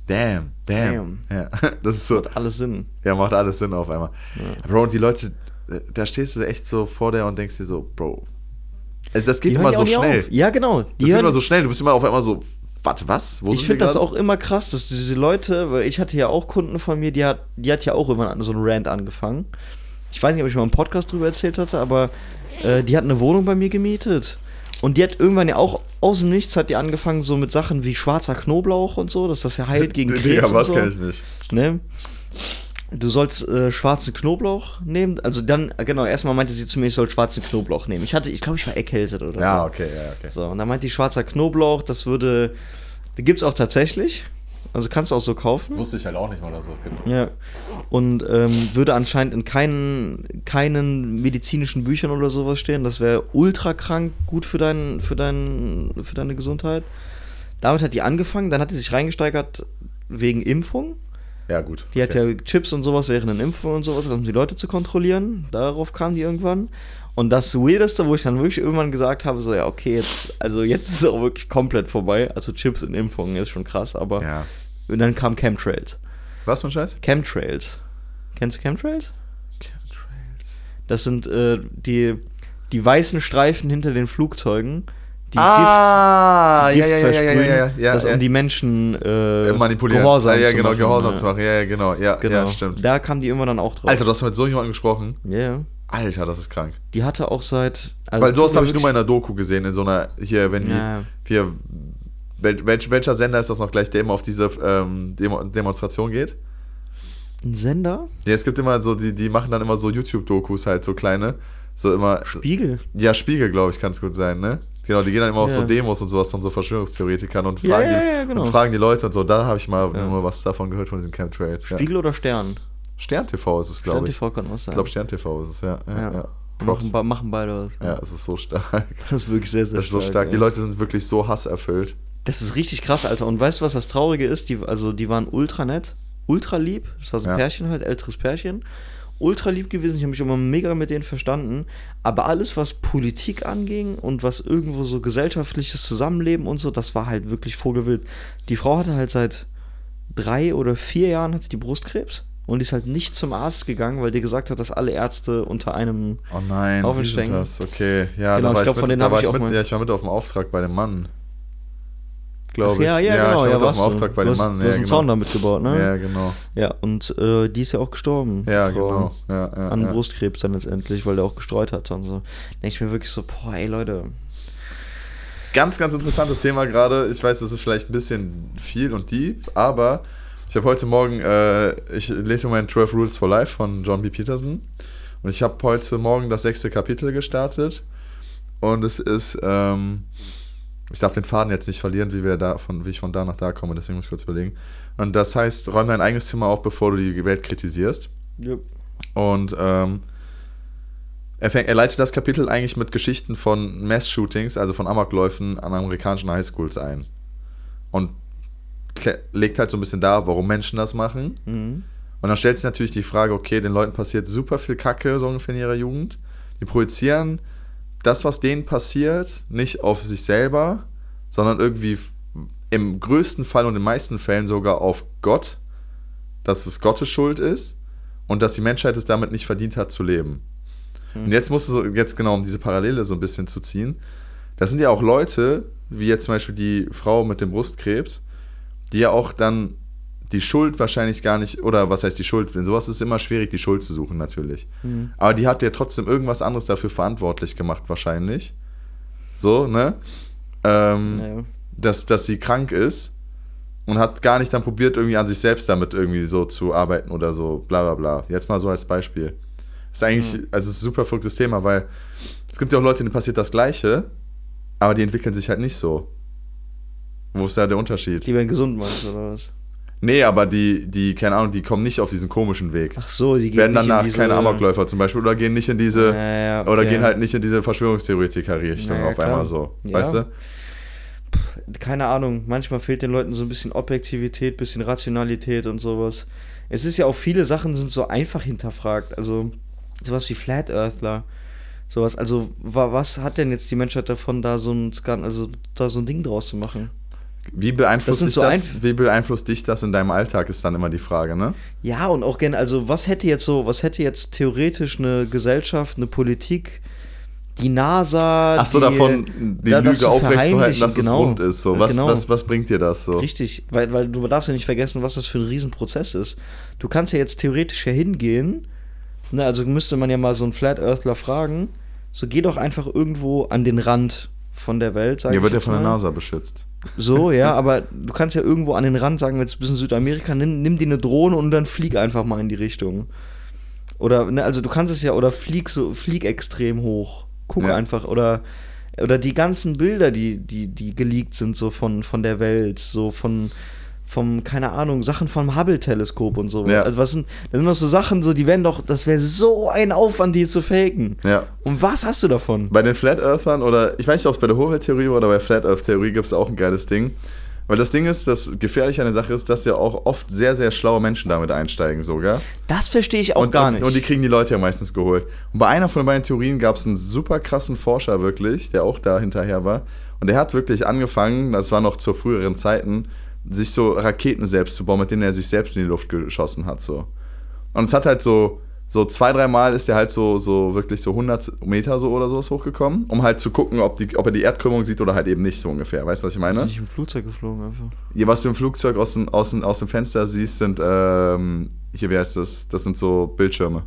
Damn, damn. Ja, <laughs> das ist so, Hat alles Sinn. ja, macht alles Sinn auf einmal. Bro, und die Leute, da stehst du echt so vor der und denkst dir so, Bro, also das geht Die immer ja so schnell. auf. Ja, genau. Das Die geht hören, immer so schnell, du bist immer auf einmal so, warte, was? Wo ich finde das auch immer krass, dass diese Leute, weil ich hatte ja auch Kunden von mir, die hat, die hat ja auch irgendwann so einen Rant angefangen. Ich weiß nicht, ob ich mal im Podcast drüber erzählt hatte, aber äh, die hat eine Wohnung bei mir gemietet. Und die hat irgendwann ja auch aus dem Nichts hat die angefangen, so mit Sachen wie schwarzer Knoblauch und so, dass das ja heilt <laughs> gegen Krebs. Und was so. kenn ich nicht. Ne? Du sollst äh, schwarzen Knoblauch nehmen. Also dann, genau, erstmal meinte sie zu mir, ich soll schwarzen Knoblauch nehmen. Ich hatte, ich glaube, ich war erkältet oder Ja, so. okay, ja, okay. So, und dann meinte die schwarzer Knoblauch, das würde. Die gibt's auch tatsächlich. Also kannst du auch so kaufen. Wusste ich halt auch nicht mal, dass das gibt. Ja. Und ähm, würde anscheinend in keinen, keinen medizinischen Büchern oder sowas stehen. Das wäre ultra krank gut für, dein, für, dein, für deine Gesundheit. Damit hat die angefangen, dann hat die sich reingesteigert wegen Impfung. Ja, gut. Die hat ja Chips und sowas während den Impfungen und sowas, um die Leute zu kontrollieren. Darauf kam die irgendwann. Und das Weirdeste, wo ich dann wirklich irgendwann gesagt habe, so, ja, okay, jetzt, also jetzt ist es auch wirklich komplett vorbei. Also Chips in Impfungen ist schon krass, aber. Ja. Und dann kam Chemtrails. Was für ein Scheiß? Chemtrails. Kennst du Chemtrails? Chemtrails. Das sind äh, die, die weißen Streifen hinter den Flugzeugen, die ah, Gift, versprühen, das um die Menschen äh, manipulieren. Gehorsam ja, genau, zu machen. Gehorsam zu machen. Ja, ja, genau, ja, genau. stimmt. Da kam die immer dann auch drauf. Alter, du hast mit so jemandem gesprochen. Ja, yeah. Alter, das ist krank. Die hatte auch seit. Also Weil sowas habe ich nur mal in der Doku gesehen, in so einer, hier, wenn die, hier, welch, welcher Sender ist das noch gleich, der immer auf diese ähm, Demo Demonstration geht? Ein Sender? Ja, es gibt immer so, die, die machen dann immer so YouTube-Dokus halt, so kleine. So immer. Spiegel? Ja, Spiegel, glaube ich, kann es gut sein, ne? Genau, die gehen dann immer auf so Demos und sowas von so Verschwörungstheoretikern und fragen, die, genau. und fragen die Leute und so. Da habe ich mal nur was davon gehört von diesen Chemtrails. Spiegel oder Stern? Stern TV ist es, glaube Stern ich. TV kann was sein. Ich glaube, Stern TV ist es, ja. machen, machen beide was. Ja, es ist so stark. <laughs> Das ist wirklich sehr, sehr Das ist so stark. ja. Die Leute sind wirklich so hasserfüllt. Das ist richtig krass, Alter. Und weißt du, was das Traurige ist? Die, also, die waren ultra nett, ultra lieb. Das war so ein Ja. Pärchen halt, älteres Pärchen. Ultra lieb gewesen. Ich habe mich immer mega mit denen verstanden. Aber alles, was Politik anging und was irgendwo so gesellschaftliches Zusammenleben und so, das war halt wirklich vogelwild. Die Frau hatte halt seit drei oder vier Jahren hatte die Brustkrebs und ist halt nicht zum Arzt gegangen, weil die gesagt hat, dass alle Ärzte unter einem Oh nein, sind Stängen. das? Okay, ja, Genau, da war ich glaub, ich, von mit, denen da war ich mit, ja, ich war mit auf dem Auftrag bei dem Mann. Glaube ich. ja, ja, ich genau. war Ja, mit auf warst dem. Auftrag bei dem Mann. Du Ja, hast einen genau. Zaun damit gebaut, ne? Ja, genau. Ja, und äh, die ist ja auch gestorben. Ja, Frau. genau. Ja, ja, An ja. Brustkrebs dann letztendlich, weil der auch gestreut hat und so. Denke ich mir wirklich so, boah, ey Leute. Ganz, ganz interessantes Thema gerade. Ich weiß, das ist vielleicht ein bisschen viel und deep, aber ich habe heute Morgen, äh, ich lese im Moment 12 Rules for Life von John B. Peterson und ich habe heute Morgen das sechste Kapitel gestartet und es ist, ähm, ich darf den Faden jetzt nicht verlieren, wie, wir da von, wie ich von da nach da komme, deswegen muss ich kurz überlegen. Und das heißt, räum dein eigenes Zimmer auf, bevor du die Welt kritisierst. Und ähm, er, fängt, er leitet das Kapitel eigentlich mit Geschichten von Mass-Shootings, also von Amokläufen an amerikanischen Highschools ein. Und legt halt so ein bisschen dar, warum Menschen das machen. Mhm. Und dann stellt sich natürlich die Frage, okay, den Leuten passiert super viel Kacke, so ungefähr in ihrer Jugend. Die projizieren das, was denen passiert, nicht auf sich selber, sondern irgendwie im größten Fall und in den meisten Fällen sogar auf Gott, dass es Gottes Schuld ist und dass die Menschheit es damit nicht verdient hat zu leben. Und jetzt musst du so, jetzt genau, um diese Parallele so ein bisschen zu ziehen, das sind ja auch Leute, wie jetzt zum Beispiel die Frau mit dem Brustkrebs, die ja auch dann die Schuld wahrscheinlich gar nicht, oder was heißt die Schuld? Denn sowas ist immer schwierig, die Schuld zu suchen, natürlich. Mhm. Aber die hat ja trotzdem irgendwas anderes dafür verantwortlich gemacht, wahrscheinlich. So, ne? Ähm, Ja. dass, dass sie krank ist und hat gar nicht dann probiert, irgendwie an sich selbst damit irgendwie so zu arbeiten oder so, bla bla bla. Jetzt mal so als Beispiel. Ist eigentlich, also es ist ein super verrücktes Thema, weil es gibt ja auch Leute, denen passiert das Gleiche, aber die entwickeln sich halt nicht so. Wo ist da der Unterschied? Die werden gesund, meinst du, oder was? Nee, aber die, die, keine Ahnung, die kommen nicht auf diesen komischen Weg. Ach so, die gehen werden nicht in danach diese- keine Amokläufer zum Beispiel oder gehen nicht in diese, Ja, ja, oder gehen halt nicht in diese Verschwörungstheoretiker-Richtung auf klar. einmal so. Weißt du? keine Ahnung, manchmal fehlt den Leuten so ein bisschen Objektivität, bisschen Rationalität und sowas. Es ist ja auch viele Sachen sind so einfach hinterfragt. Also sowas wie Flat Earthler. Sowas, also wa was hat denn jetzt die Menschheit davon, da so ein also da so ein Ding draus zu machen? Wie beeinflusst, Das so das, wie beeinflusst dich das in deinem Alltag, ist dann immer die Frage, ne? Ja, und auch gerne, also was hätte jetzt so, was hätte jetzt theoretisch eine Gesellschaft, eine Politik, die NASA, Ach so, die, davon die da- Lüge zu aufrechtzuerhalten, dass genau. es rund ist. So. Was, Genau. was, was bringt dir das so? Richtig, weil, weil du darfst ja nicht vergessen, was das für ein Riesenprozess ist. Du kannst ja jetzt theoretisch ja hingehen, ne, also müsste man ja mal so einen Flat Earthler fragen, so geh doch einfach irgendwo an den Rand von der Welt, sag Hier ich wird ja von der. NASA beschützt. So, ja, aber du kannst ja irgendwo an den Rand sagen, bist du in Südamerika, nimm, nimm dir eine Drohne und dann flieg einfach mal in die Richtung. Oder, ne, also du kannst es ja, oder flieg so, flieg extrem hoch. Guck Ja. einfach, oder, oder die ganzen Bilder, die, die, die geleakt sind, so von, von der Welt, so von, vom, keine Ahnung, Sachen vom Hubble-Teleskop und so. Ja. Also was sind, das sind doch so Sachen, so, die werden doch, das wäre so ein Aufwand, die zu faken. Ja. Und was hast du davon? Bei den Flat Earthern oder ich weiß nicht, ob es bei der Hohlwelttheorie war oder bei Flat Earth Theorie gibt es auch ein geiles Ding. Weil das Ding ist, das Gefährliche an der Sache ist, dass ja auch oft sehr, sehr schlaue Menschen damit einsteigen sogar. Das verstehe ich auch und, gar und, nicht. Und die kriegen die Leute ja meistens geholt. Und bei einer von den beiden Theorien gab es einen super krassen Forscher wirklich, der auch da hinterher war. Und der hat wirklich angefangen, das war noch zu früheren Zeiten, sich so Raketen selbst zu bauen, mit denen er sich selbst in die Luft geschossen hat. So. Und es hat halt so, so zwei, dreimal ist er halt so, so wirklich so 100 Meter so oder sowas hochgekommen, um halt zu gucken, ob, die, ob er die Erdkrümmung sieht oder halt eben nicht so ungefähr. Weißt du, was ich meine? Ist nicht im Flugzeug geflogen einfach. Hier, was du im Flugzeug aus dem, aus dem, aus dem Fenster siehst, sind, ähm, hier, wie heißt das? Das sind so Bildschirme.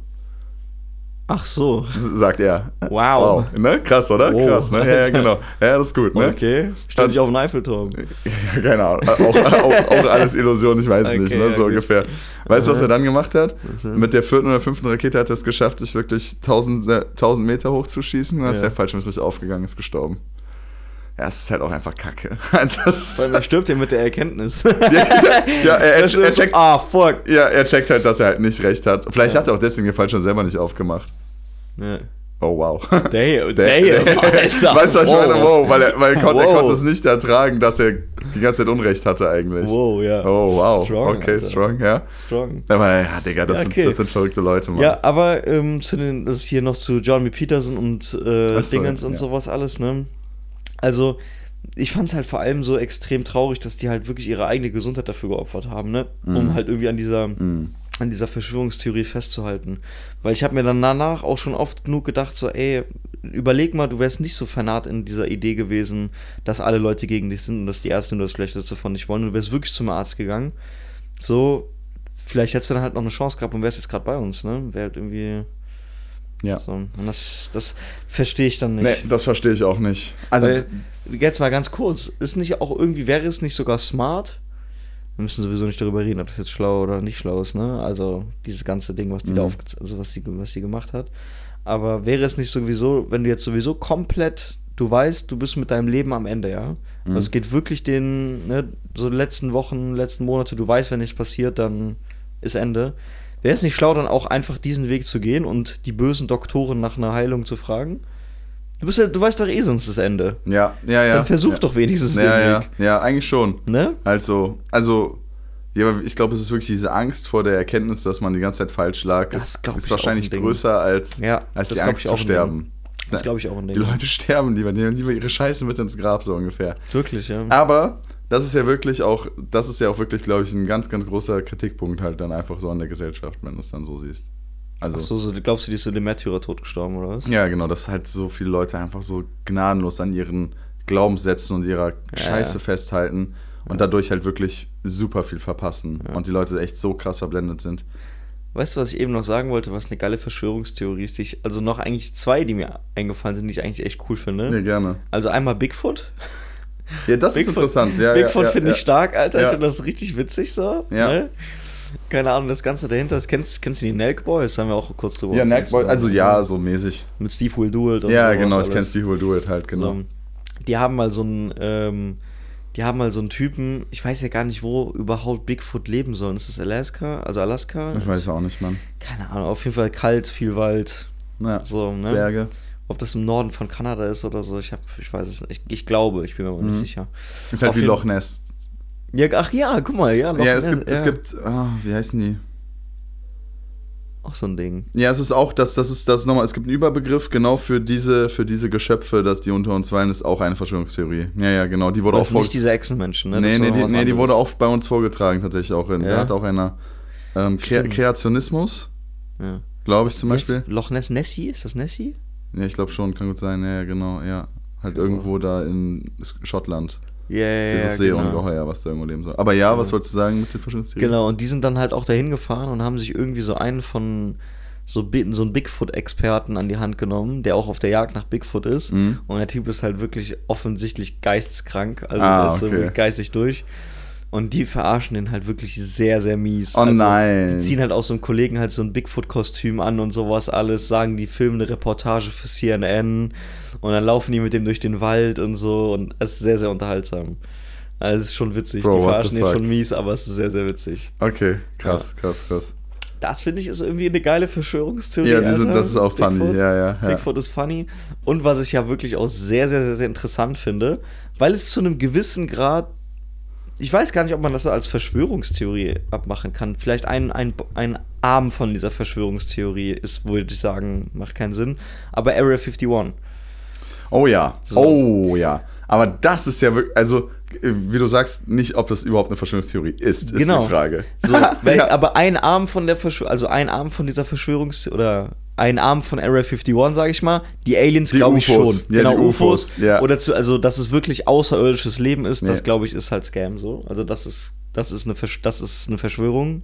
Ach so. Sagt er. Wow. Ne? Krass, oder? Wow. Krass, ne? Ja, ja, genau. Ja, das ist gut, ne? Okay. Stand ich auf dem Eiffelturm. Ja, <laughs> keine Ahnung. Auch, <laughs> auch, auch alles Illusion, ich weiß Okay, nicht, ne? so gut. ungefähr. Weißt du, was er dann gemacht hat? Denn? Mit der vierten oder fünften Rakete hat er es geschafft, sich wirklich 1000, äh, 1000 Meter hochzuschießen. Dann ist Ja. der Fallschirmspricht aufgegangen, ist gestorben. Ja, es ist halt auch einfach kacke. <laughs> Also, Weil man stirbt ja mit der Erkenntnis. ja, ja, er, er, er, ist- checkt, ah, fuck. ja, er checkt halt, dass er halt nicht recht hat. Vielleicht Ja. hat er auch deswegen den Fallschirm selber nicht aufgemacht. Ja. Oh, wow. <laughs> Damn, Der- damn, Alter. <laughs> Weißt du, was ich Wow. meine? Wow, weil er, weil er, konnte, er Wow. konnte es nicht ertragen, dass er die ganze Zeit Unrecht hatte eigentlich. Wow, ja. Oh, wow. Strong, okay, Alter. strong, ja. Strong. Aber ja, Digga, das, Ja, sind, okay. das sind verrückte Leute, Mann. Ja, aber ähm, zu den, das hier noch zu John B. Peterson und äh, so, Dingens und ja. sowas alles, ne? Also, ich fand es halt vor allem so extrem traurig, dass die halt wirklich ihre eigene Gesundheit dafür geopfert haben, ne? Um Mhm. halt irgendwie an dieser, Mhm. An dieser Verschwörungstheorie festzuhalten. Weil ich habe mir dann danach auch schon oft genug gedacht, so, ey, überleg mal, du wärst nicht so fanat in dieser Idee gewesen, dass alle Leute gegen dich sind und dass die Ärzte nur das Schlechteste von dich wollen. Du wärst wirklich zum Arzt gegangen. So, vielleicht hättest du dann halt noch eine Chance gehabt und wärst jetzt gerade bei uns, ne? Wäre halt irgendwie. Ja. So. Und das, das verstehe ich dann nicht. Nee, das verstehe ich auch nicht. Also, Weil, jetzt mal ganz kurz, ist nicht auch irgendwie, wäre es nicht sogar smart? Wir müssen sowieso nicht darüber reden, ob das jetzt schlau oder nicht schlau ist, ne? Also dieses ganze Ding, was die da Mhm. aufge also was die, was die gemacht hat. Aber wäre es nicht sowieso, wenn du jetzt sowieso komplett, du weißt, du bist mit deinem Leben am Ende, ja? Mhm. Also es geht wirklich den, ne, so letzten Wochen, letzten Monate, du weißt, wenn nichts passiert, dann ist Ende. Wäre es nicht schlau, dann auch einfach diesen Weg zu gehen und die bösen Doktoren nach einer Heilung zu fragen? Du, bist ja, du weißt doch eh sonst das Ende. ja, ja, ja. Dann versuch ja. doch wenigstens ja, den ja, Weg. ja, eigentlich schon. Ne? Also, also, ja, aber ich glaube, es ist wirklich diese Angst vor der Erkenntnis, dass man die ganze Zeit falsch lag. Das ist, ist wahrscheinlich größer als, Ja, als das die Angst zu sterben. Das glaube ich auch ein Die. Leute sterben lieber, die nehmen lieber ihre Scheiße mit ins Grab, so ungefähr. Wirklich, ja. Aber das ist ja wirklich auch, das ist ja auch wirklich, glaube ich, ein ganz, ganz großer Kritikpunkt halt dann einfach so an der Gesellschaft, wenn du es dann so siehst. Also, Achso, so, glaubst du, die ist so dem Märtyrertod gestorben, oder was? ja, genau, dass halt so viele Leute einfach so gnadenlos an ihren Glaubenssätzen und ihrer Scheiße ja. festhalten und dadurch halt wirklich super viel verpassen und die Leute echt so krass verblendet sind. Weißt du, was ich eben noch sagen wollte, was eine geile Verschwörungstheorie ist, die ich, also noch eigentlich zwei, die mir eingefallen sind, die ich eigentlich echt cool finde. Ja, gerne. Also einmal Bigfoot. Ja, das ist Bigfoot- interessant. Ja, Bigfoot ja, ja, finde ich ja. stark, Alter. Ich Ja. finde das richtig witzig so. Ja. Ne? Keine Ahnung, das Ganze dahinter. Das kennst, kennst du die Nelk Boys? Haben wir auch kurz drüber Ja, Neckboy, so. also ja, so mäßig. Mit Steve Will Do It Ja, genau, ich alles. kenne Steve Will Do It halt, genau. So. Die haben mal so einen, ähm, die haben mal so einen Typen, ich weiß ja gar nicht, wo überhaupt Bigfoot leben soll. Ist das Alaska? Also Alaska? Ich weiß auch nicht, Mann. Keine Ahnung, auf jeden Fall kalt, viel Wald. Ja, So, ne? Berge. Ob das im Norden von Kanada ist oder so, ich hab, ich weiß es nicht. Ich, ich glaube, ich bin mir aber nicht Mhm. sicher. Ist halt Auf wie Loch Ness. Ja, ach ja, guck mal, ja. Loch ja, es gibt, es ja. gibt, ah, wie heißen die? Auch so ein Ding. Ja, es ist auch, das, das ist, das nochmal, es gibt einen Überbegriff genau für diese, für diese Geschöpfe, dass die unter uns weilen, ist auch eine Verschwörungstheorie. Ja, ja, genau, die wurde auch das sind vor, nicht diese Echsenmenschen, ne? nee, nee, die, nee, die wurde auch bei uns vorgetragen, tatsächlich auch in, Ja? da hat auch einer, ähm, Kre. Kreationismus, Ja. glaube ich zum Ness- Beispiel. Loch Ness Nessie? Ist das Nessie? Ja, ich glaube schon, kann gut sein, ja, ja, genau, ja. Halt irgendwo da in Schottland. Ja, ja, Dieses ja, genau. Seeungeheuer, was da irgendwo leben soll. Aber ja, was wolltest du sagen mit den Verschwörungstheorien? Genau, und die sind dann halt auch dahin gefahren und haben sich irgendwie so einen von so, so einen Bigfoot-Experten an die Hand genommen, der auch auf der Jagd nach Bigfoot ist. Mhm. Und der Typ ist halt wirklich offensichtlich geisteskrank, also Ah, ist so okay. wirklich geistig durch. Und die verarschen den halt wirklich sehr, sehr mies. Oh also, nein. Die ziehen halt auch so einem Kollegen halt so ein Bigfoot-Kostüm an und sowas alles, sagen, die filmen eine Reportage für CNN und dann laufen die mit dem durch den Wald und so und es ist sehr, sehr unterhaltsam. Also es ist schon witzig. Bro, die verarschen den schon mies, aber es ist sehr, sehr witzig. Okay, krass, krass, krass. Das finde ich ist irgendwie eine geile Verschwörungstheorie. Ja, die sind, Alter. das ist auch funny, Bigfoot. ja, ja. ja. Bigfoot ist funny. Und was ich ja wirklich auch sehr, sehr, sehr, sehr interessant finde, weil es zu einem gewissen Grad, ich weiß gar nicht, ob man das so als Verschwörungstheorie abmachen kann. Vielleicht ein, ein, ein Arm von dieser Verschwörungstheorie ist, würde ich sagen, macht keinen Sinn. Aber Area 51. Oh ja, So. oh ja. Aber das ist ja wirklich, also, wie du sagst, nicht, ob das überhaupt eine Verschwörungstheorie ist, ist Genau. die Frage. So, <laughs> Ja. Aber ein Arm von der Verschwör also ein Arm von dieser Verschwörungs- oder ein Arm von Area 51, sage ich mal. Die Aliens glaube ich schon. Ja, genau, die UFOs. UFOs, ja. Oder zu, also, dass es wirklich außerirdisches Leben ist, das glaube ich ist halt Scam so. Also das ist, das ist eine, Versch das ist eine Verschwörung.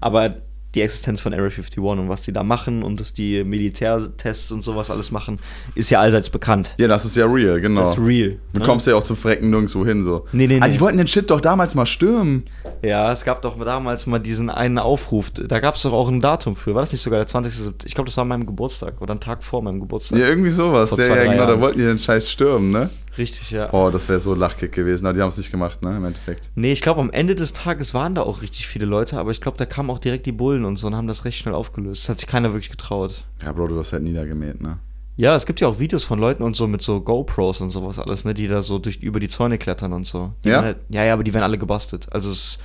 Aber die Existenz von Area 51 und was die da machen und dass die Militärtests und sowas alles machen, ist ja allseits bekannt. Ja, das ist ja real, genau. Das ist real. Du ne? kommst ja auch zum Frecken nirgendwo hin, so. Nee, nee, Ah, nee. die wollten den Shit doch damals mal stürmen. Ja, es gab doch damals mal diesen einen Aufruf. Da gab es doch auch ein Datum für. War das nicht sogar der 20. September? Ich glaube, das war an meinem Geburtstag oder ein Tag vor meinem Geburtstag. Ja, irgendwie sowas. Vor Ja, zwei, ja, genau, da Jahren. wollten die den Scheiß stürmen, ne? Richtig, ja. Boah, das wäre so Lachkick gewesen, aber die haben es nicht gemacht, ne, im Endeffekt. Nee, ich glaube, am Ende des Tages waren da auch richtig viele Leute, aber ich glaube, da kamen auch direkt die Bullen und so und haben das recht schnell aufgelöst. Das hat sich keiner wirklich getraut. Ja, Bro, du hast halt niedergemäht, ne? Ja, es gibt ja auch Videos von Leuten und so mit so GoPros und sowas alles, ne, die da so durch über die Zäune klettern und so. Die Ja? Halt, ja, ja, aber die werden alle gebastelt. Also es,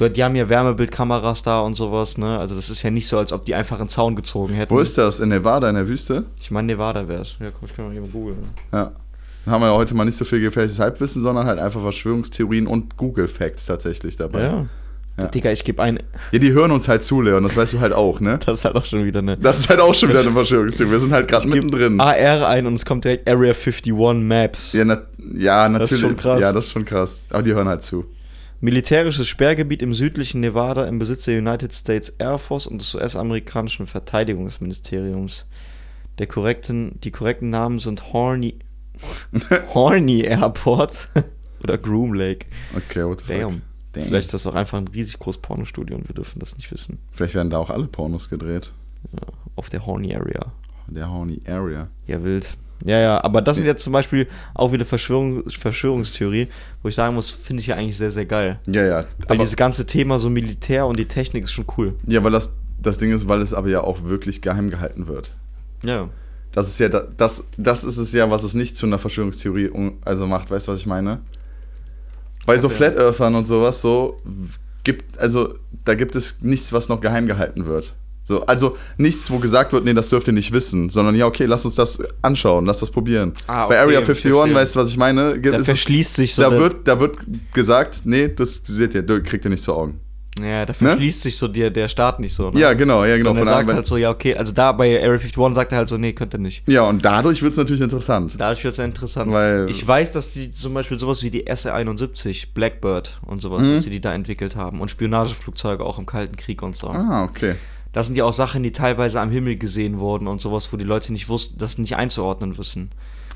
die haben ja Wärmebildkameras da und sowas, ne? Also das ist ja nicht so, als ob die einfach einen Zaun gezogen hätten. Wo ist das? In Nevada, in der Wüste? Ich meine, Nevada wär's. Ja, komm, ich kann mal eben googeln. Ja. Dann haben wir ja heute mal nicht so viel gefährliches Halbwissen, sondern halt einfach Verschwörungstheorien und Google-Facts tatsächlich dabei. Ja. Ja. Digga, ich gebe ein. Ja, die hören uns halt zu, Leon, das weißt du halt auch, ne? <laughs> Das ist halt auch schon wieder eine. Das ist halt auch schon wieder eine Verschwörungstheorie. Wir sind halt gerade mittendrin. AR ein und es kommt direkt Area 51 Maps. Ja, na, ja, natürlich. Das ist schon krass. Ja, das ist schon krass. Aber die hören halt zu. Militärisches Sperrgebiet im südlichen Nevada im Besitz der United States Air Force und des US-amerikanischen Verteidigungsministeriums. Der korrekten, die korrekten Namen sind Horny, <laughs> Horny Airport <laughs> oder Groom Lake. Okay, what the fuck. Damn. Damn. Vielleicht ist das auch einfach ein riesig großes Pornostudio und wir dürfen das nicht wissen. Vielleicht werden da auch alle Pornos gedreht. Ja, auf der Horny Area. Der Horny Area. Ja, wild. Ja, ja, aber das sind jetzt zum Beispiel auch wieder Verschwörung, Verschwörungstheorie, wo ich sagen muss, finde ich ja eigentlich sehr, sehr geil. Ja, ja. Weil dieses ganze Thema so Militär und die Technik ist schon cool. ja, weil das, das Ding ist, weil es aber ja auch wirklich geheim gehalten wird. Ja. Das ist ja da- das, das ist es ja, was es nicht zu einer Verschwörungstheorie also macht, weißt du, was ich meine? Bei so. Flat Earthern und sowas so gibt also da gibt es nichts, was noch geheim gehalten wird. So, also nichts, wo gesagt wird, nee, das dürft ihr nicht wissen, sondern ja, okay, lass uns das anschauen, lass das probieren. Ah, Bei okay, Area 51, verstehe. weißt du, was ich meine? Da verschließt sich so da, wird, da wird gesagt, nee, das seht ihr, kriegt ihr nicht zu Augen. Ja, da verschließt sich so der, der Staat nicht so. Ne? Ja, genau, ja, genau. und er sagt Arbeit- halt so, ja, okay, also da bei Area 51 sagt er halt so, nee, könnt ihr nicht. ja, und dadurch wird es natürlich interessant. Dadurch wird es ja interessant. Weil- ich weiß, dass die zum Beispiel sowas wie die SR-71, Blackbird und sowas, Mhm. dass die die da entwickelt haben. Und Spionageflugzeuge auch im Kalten Krieg und so. Ah, okay. Das sind ja auch Sachen, die teilweise am Himmel gesehen wurden und sowas, wo die Leute nicht wussten, das nicht einzuordnen wissen.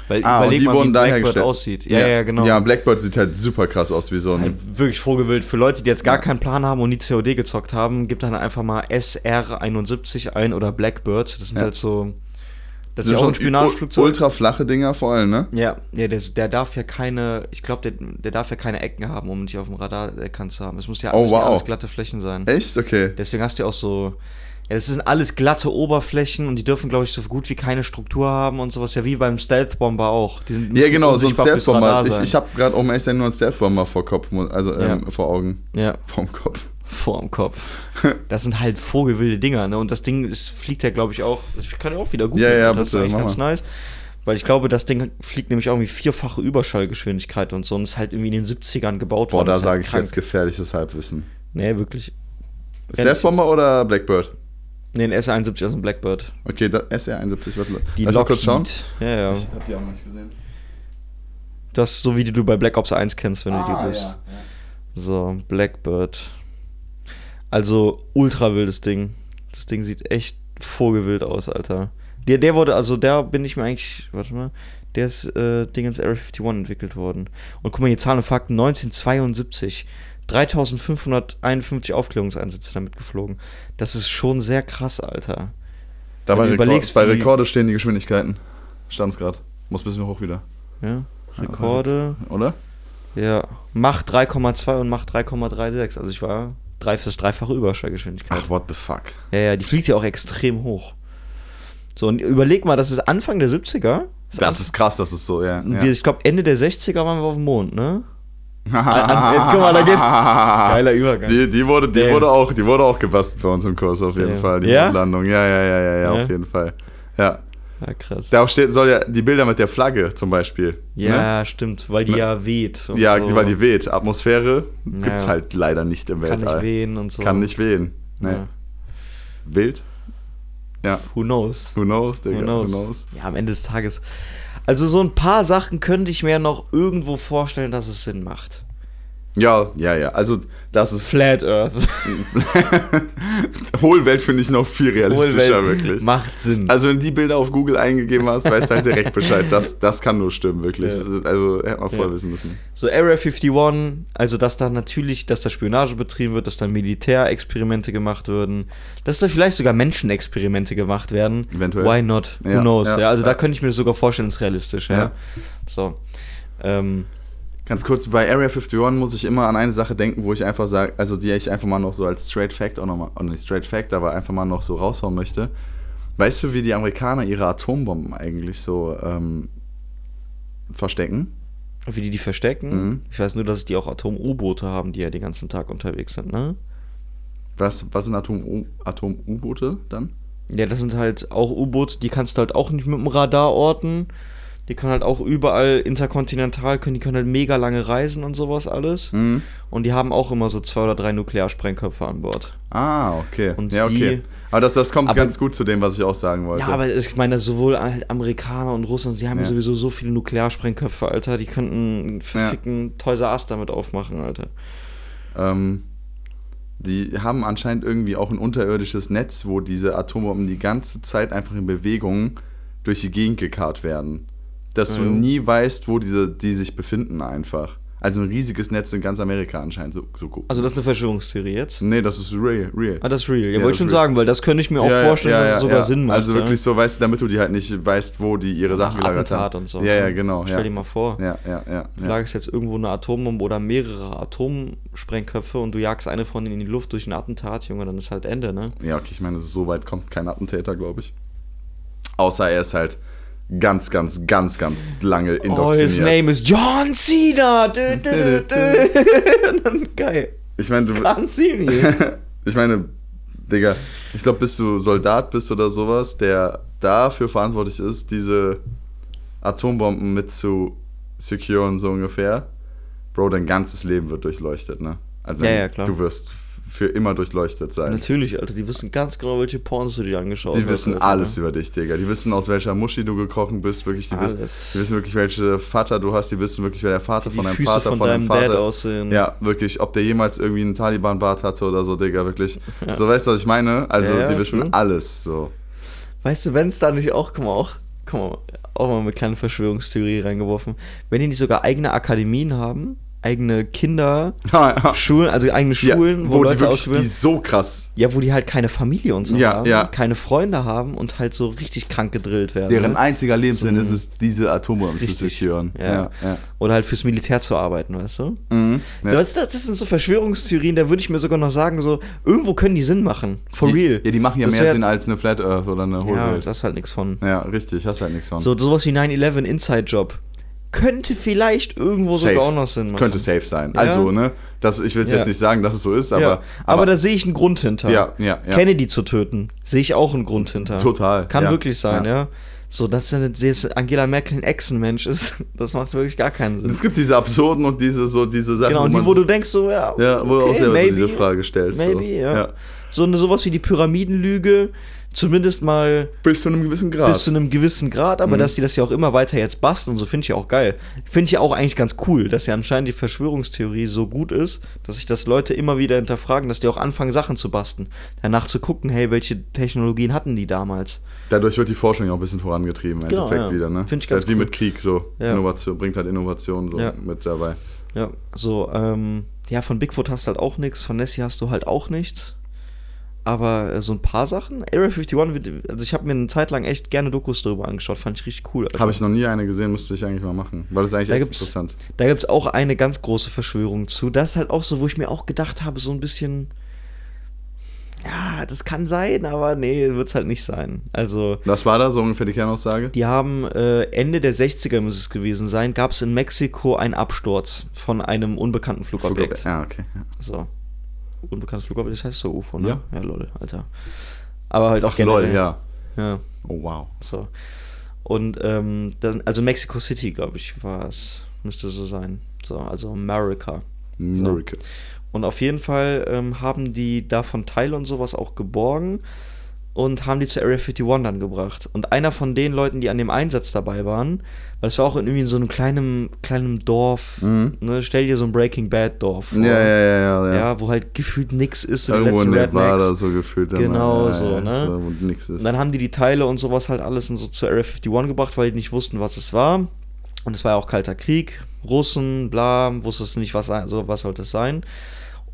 Weil Ah, überleg die mal, wurden wie Blackbird aussieht. Ja, ja, genau. Ja, Blackbird sieht halt super krass aus, wie so ein. halt wirklich vogelwild. Für Leute, die jetzt gar Ja. keinen Plan haben und nie COD gezockt haben, gibt dann einfach mal SR-71 ein oder Blackbird. Das sind Ja. halt so. Das ist sind ja auch ein Spionageflugzeug. Ultra flache Dinger vor allem, ne? Ja, ja der, der darf ja keine, ich glaube, der, der darf ja keine Ecken haben, um dich auf dem Radar erkannt zu haben. Es muss ja, Oh, ja wow. alles glatte Flächen sein. Echt? Okay. Deswegen hast du ja auch so. Ja, das sind alles glatte Oberflächen und die dürfen, glaube ich, so gut wie keine Struktur haben und sowas. Ja, wie beim Stealth-Bomber auch. Die sind Ja, genau, so ein Stealth-Bomber. Radar Ich, ich habe gerade, um ehrlich zu sein, nur einen Stealth-Bomber vor Kopf, also ähm, Ja. vor Augen. Ja, Vorm Kopf. vorm Kopf. <laughs> Das sind halt vogelwilde Dinger, ne? Und das Ding ist, fliegt ja, glaube ich, auch. Ich kann ja auch wieder gut. Ja, ja, das ist bitte, eigentlich mach ganz nice. Weil ich glaube, das Ding fliegt nämlich auch irgendwie vierfache Überschallgeschwindigkeit und so und ist halt irgendwie in den 70ern gebaut Boah, worden. da Das ist sage halt ich krank. jetzt gefährliches Halbwissen. Nee, wirklich. Stealth-Bomber oder Blackbird? Nee, ein S71 aus ein Blackbird. Okay, da, SR-71, warte. Die Lass mal kurz schauen. Ja, ja. Ich hab die auch noch nicht gesehen. Das so wie die du bei Black Ops 1 kennst, wenn du Ah, die willst. So, Blackbird. Also ultra wildes Ding. Das Ding sieht echt vogelwild aus, Alter. Der, der wurde, also der bin ich mir eigentlich, warte mal, der ist äh, Ding ins Area 51 entwickelt worden. Und guck mal hier, Zahlen und Fakten, 1972. 3551 Aufklärungseinsätze damit geflogen. Das ist schon sehr krass, Alter. Da Wenn bei, du Rekord, überlegst, bei Rekorde stehen die Geschwindigkeiten. Stand's gerade. Muss ein bisschen hoch wieder. Ja, Rekorde. Oder? Ja, Macht 3,2 und Macht 3,36. Also ich war drei fürs dreifache Überschallgeschwindigkeit. Ach, what the fuck. Ja, ja, die fliegt ja auch extrem hoch. So, und überleg mal, das ist Anfang der 70er. Das ist krass, das ist so, ja. Ja. ich glaube, Ende der 60er waren wir auf dem Mond, ne? An, <laughs> guck mal, da geht's. Geiler Übergang. Die, die, wurde, die, Damn. wurde auch, die wurde auch gebastelt bei uns im Kurs, auf jeden Damn. Fall. Die Ja? Mondlandung. Ja, ja, ja, ja, ja, auf jeden Fall. Ja. Ja, krass. Da steht, soll ja die Bilder mit der Flagge zum Beispiel. ja, Ne? stimmt, weil die ja weht. Ja, so. weil die weht. Atmosphäre gibt's Ja. halt leider nicht im kann Weltall. nicht wehen und so. Kann nicht wehen. Ne. Ja. Wild? Ja. Who knows? Who knows, Digga? Who knows? Who knows? Ja, am Ende des Tages. Also so ein paar Sachen könnte ich mir noch irgendwo vorstellen, dass es Sinn macht. Ja, ja, ja. Also, das ist. Flat Earth. <laughs> Hohlwelt finde ich noch viel realistischer, Hohlwelt wirklich. Macht Sinn. Also, wenn die Bilder auf Google eingegeben hast, weißt du halt direkt Bescheid. Das, das kann nur stimmen, wirklich. Ja. Also, hätte man vorher Ja. wissen müssen. So Area 51, also dass da natürlich, dass da Spionage betrieben wird, dass da Militärexperimente gemacht würden, dass da vielleicht sogar Menschenexperimente gemacht werden. Eventuell. Why not? Who Ja, knows? Ja, also da könnte ich mir sogar vorstellen, ist realistisch. Ja. So. Ähm, Ganz kurz, bei Area 51 muss ich immer an eine Sache denken, wo ich einfach sage, also die ich einfach mal noch so als Straight Fact auch nochmal, oh nicht Straight Fact, aber einfach mal noch so raushauen möchte. Weißt du, wie die Amerikaner ihre Atombomben eigentlich so ähm, verstecken? wie die die verstecken. Mhm. Ich weiß nur, dass die auch Atom-U-Boote haben, die ja den ganzen Tag unterwegs sind, ne? Was, was sind Atom- Atom-U-Boote dann? Ja, das sind halt auch U-Boote, die kannst du halt auch nicht mit dem Radar orten. Die können halt auch überall interkontinental, können, die können halt mega lange reisen und sowas alles. Mhm. Und die haben auch immer so zwei oder drei Nuklearsprengköpfe an Bord. Ah, okay. Und ja, okay. die- aber das, das kommt aber- ganz gut zu dem, was ich auch sagen wollte. Ja, aber ich meine, sowohl halt Amerikaner und Russen, die haben ja Ja. sowieso so viele Nuklearsprengköpfe, Alter. Die könnten einen verfickten Toys Us damit aufmachen, Alter. Ähm, die haben anscheinend irgendwie auch ein unterirdisches Netz, wo diese Atombomben die ganze Zeit einfach in Bewegung durch die Gegend gekarrt werden. Dass du Ja. nie weißt, wo diese, die sich befinden einfach. Also ein riesiges Netz in ganz Amerika anscheinend. So, so gut. Also das ist eine Verschwörungstheorie jetzt. nee, das ist real. real. Ah, das ist real. Ja, Ja, wollte schon real. sagen, weil das könnte ich mir auch Ja, vorstellen, ja, dass es sogar. Sinn macht. Also wirklich so, weißt du, damit du die halt nicht weißt, wo die ihre Sachen gelagert haben. Attentat und so. Ja, ja, genau. Stell dir mal vor. Ja, ja, ja. Du lagerst jetzt irgendwo eine Atombombe oder mehrere Atomsprengköpfe und du jagst eine von denen in die Luft durch ein Attentat, Junge, dann ist halt Ende, ne? Ja, okay, ich meine, so weit kommt kein Attentäter, glaube ich. Außer er ist halt ganz, ganz, ganz, ganz lange Oh, indoktriniert. his name is John Cena! Dö, dö, dö, Geil. ich meine, du, see <laughs> me. ich meine, Digga, ich glaube, bis du Soldat bist oder sowas, der dafür verantwortlich ist, diese Atombomben mit zu securen, so ungefähr. Bro, dein ganzes Leben wird durchleuchtet, ne? Also Ja, ja, klar. du wirst für immer durchleuchtet sein. Natürlich, Alter, die wissen ganz genau, welche Pornos du dir angeschaut Die hast. wissen Alter, alles ne? über dich, Digga. Die wissen, aus welcher Muschi du gekrochen bist. Wirklich, die, wissen, die wissen wirklich, welche Vater du hast. Die wissen wirklich, wer der Vater Wie von die deinem Füße Vater, von von deinem deinem Vater Dad ist. aussehen. Ja, wirklich. Ob der jemals irgendwie einen Taliban-Bart hatte oder so, Digga, wirklich. <laughs> So, weißt du, was ich meine? Also, Ja, ja, die wissen true. alles, so. Weißt du, wenn es da nicht auch, guck mal, auch, guck mal, auch mal eine kleine Verschwörungstheorie reingeworfen, wenn die nicht sogar eigene Akademien haben, eigene Kinder, <laughs> Ja, ja. Schulen, also eigene Schulen, ja, wo, wo die Leute wirklich, ausgebildet die so krass, Ja, wo die halt keine Familie und so Ja, haben, ja. keine Freunde haben und halt so richtig krank gedrillt werden. deren ne? einziger Lebenssinn So ist es, diese Atombomben zu securen. Ja. Ja, ja. Oder halt fürs Militär zu arbeiten, weißt du? Mhm. ja. Das, das, sind so Verschwörungstheorien, da würde ich mir sogar noch sagen, so, irgendwo können die Sinn machen. For die, real. Ja, die machen ja Das mehr Sinn als eine Flat Earth oder eine Ja, Hohlwelt. das ist halt nichts von. Ja, richtig, hast halt nichts von. So, sowas wie 9-11 Inside-Job. Könnte vielleicht irgendwo Safe. sogar auch noch Sinn machen. Könnte safe sein. Ja. Also, ne, das, ich will Ja. jetzt nicht sagen, dass es so ist, aber. ja. aber, da sehe ich einen Grund hinter. Ja, ja. Kennedy zu töten, sehe ich auch einen Grund hinter. Total, Kann wirklich sein, ja. So, dass Angela Merkel ein Echsenmensch ist, <laughs> das macht wirklich gar keinen Sinn. Es gibt diese absurden und diese so diese Sachen, Genau, und die, wo du denkst, so, ja, ja, wo du auch okay, selber so maybe, diese Frage stellst. Maybe, so. ja. So eine sowas wie die Pyramidenlüge, zumindest mal Bis zu einem gewissen Grad. bis zu einem gewissen Grad, aber Mhm. dass die das ja auch immer weiter jetzt basteln und so, finde ich ja auch geil. Finde ich ja auch eigentlich ganz cool, dass ja anscheinend die Verschwörungstheorie so gut ist, dass sich das Leute immer wieder hinterfragen, dass die auch anfangen, Sachen zu basteln. Danach zu gucken, hey, welche Technologien hatten die damals? Dadurch wird die Forschung ja auch ein bisschen vorangetrieben, im Genau, Endeffekt ja. wieder, ne? Find ich Ist halt ganz wie cool. mit Krieg so. Ja. Innovation, bringt halt Innovation so Ja. mit dabei. Ja, so, ähm, ja, von Bigfoot hast du halt auch nichts, von Nessie hast du halt auch nichts. Aber äh, so ein paar Sachen, Area 51, wird- also ich habe mir eine Zeit lang echt gerne Dokus darüber angeschaut, fand ich richtig cool. Habe ich noch nie eine gesehen, müsste ich eigentlich mal machen. Weil das ist eigentlich Da echt gibt's- interessant. Da gibt es auch eine ganz große Verschwörung zu. Das ist halt auch so, wo ich mir auch gedacht habe, so ein bisschen. Ja, das kann sein, aber nee, wird es halt nicht sein. Also, Was war da so ungefähr die Kernaussage? die haben äh, Ende der 60er muss es gewesen sein, gab es in Mexiko einen Absturz von einem unbekannten Flugobjekt. Ja, okay. Ja. So. Unbekanntes Flugobjekt, das heißt so UFO, ne? Ja. Ja, lol, Alter. Aber halt auch Ach, lol, generell. ja. ja. Oh, wow. So. Und ähm, dann, also Mexico City, glaube ich, war es. Müsste so sein. So, also America. Miracle. Und auf jeden Fall ähm, haben die davon Teile und sowas auch geborgen. Und haben die zur Area 51 dann gebracht. Und einer von den Leuten, die an dem Einsatz dabei waren, weil es war auch in irgendwie in so einem kleinen, kleinen Dorf, ne, stell dir so ein Breaking Bad Dorf vor. Mhm. Ja, ja, ja, ja. ja. Wo halt gefühlt nix ist, so Irgendwo in letzten Nevada so gefühlt. Genau ja, so, ja, ne? So, wo nix ist. Und dann haben die die Teile und sowas halt alles in so zur Area 51 gebracht, weil die nicht wussten, was es war. Und es war ja auch kalter Krieg, Russen, bla, wusstest nicht, was, so, was sollte es sein.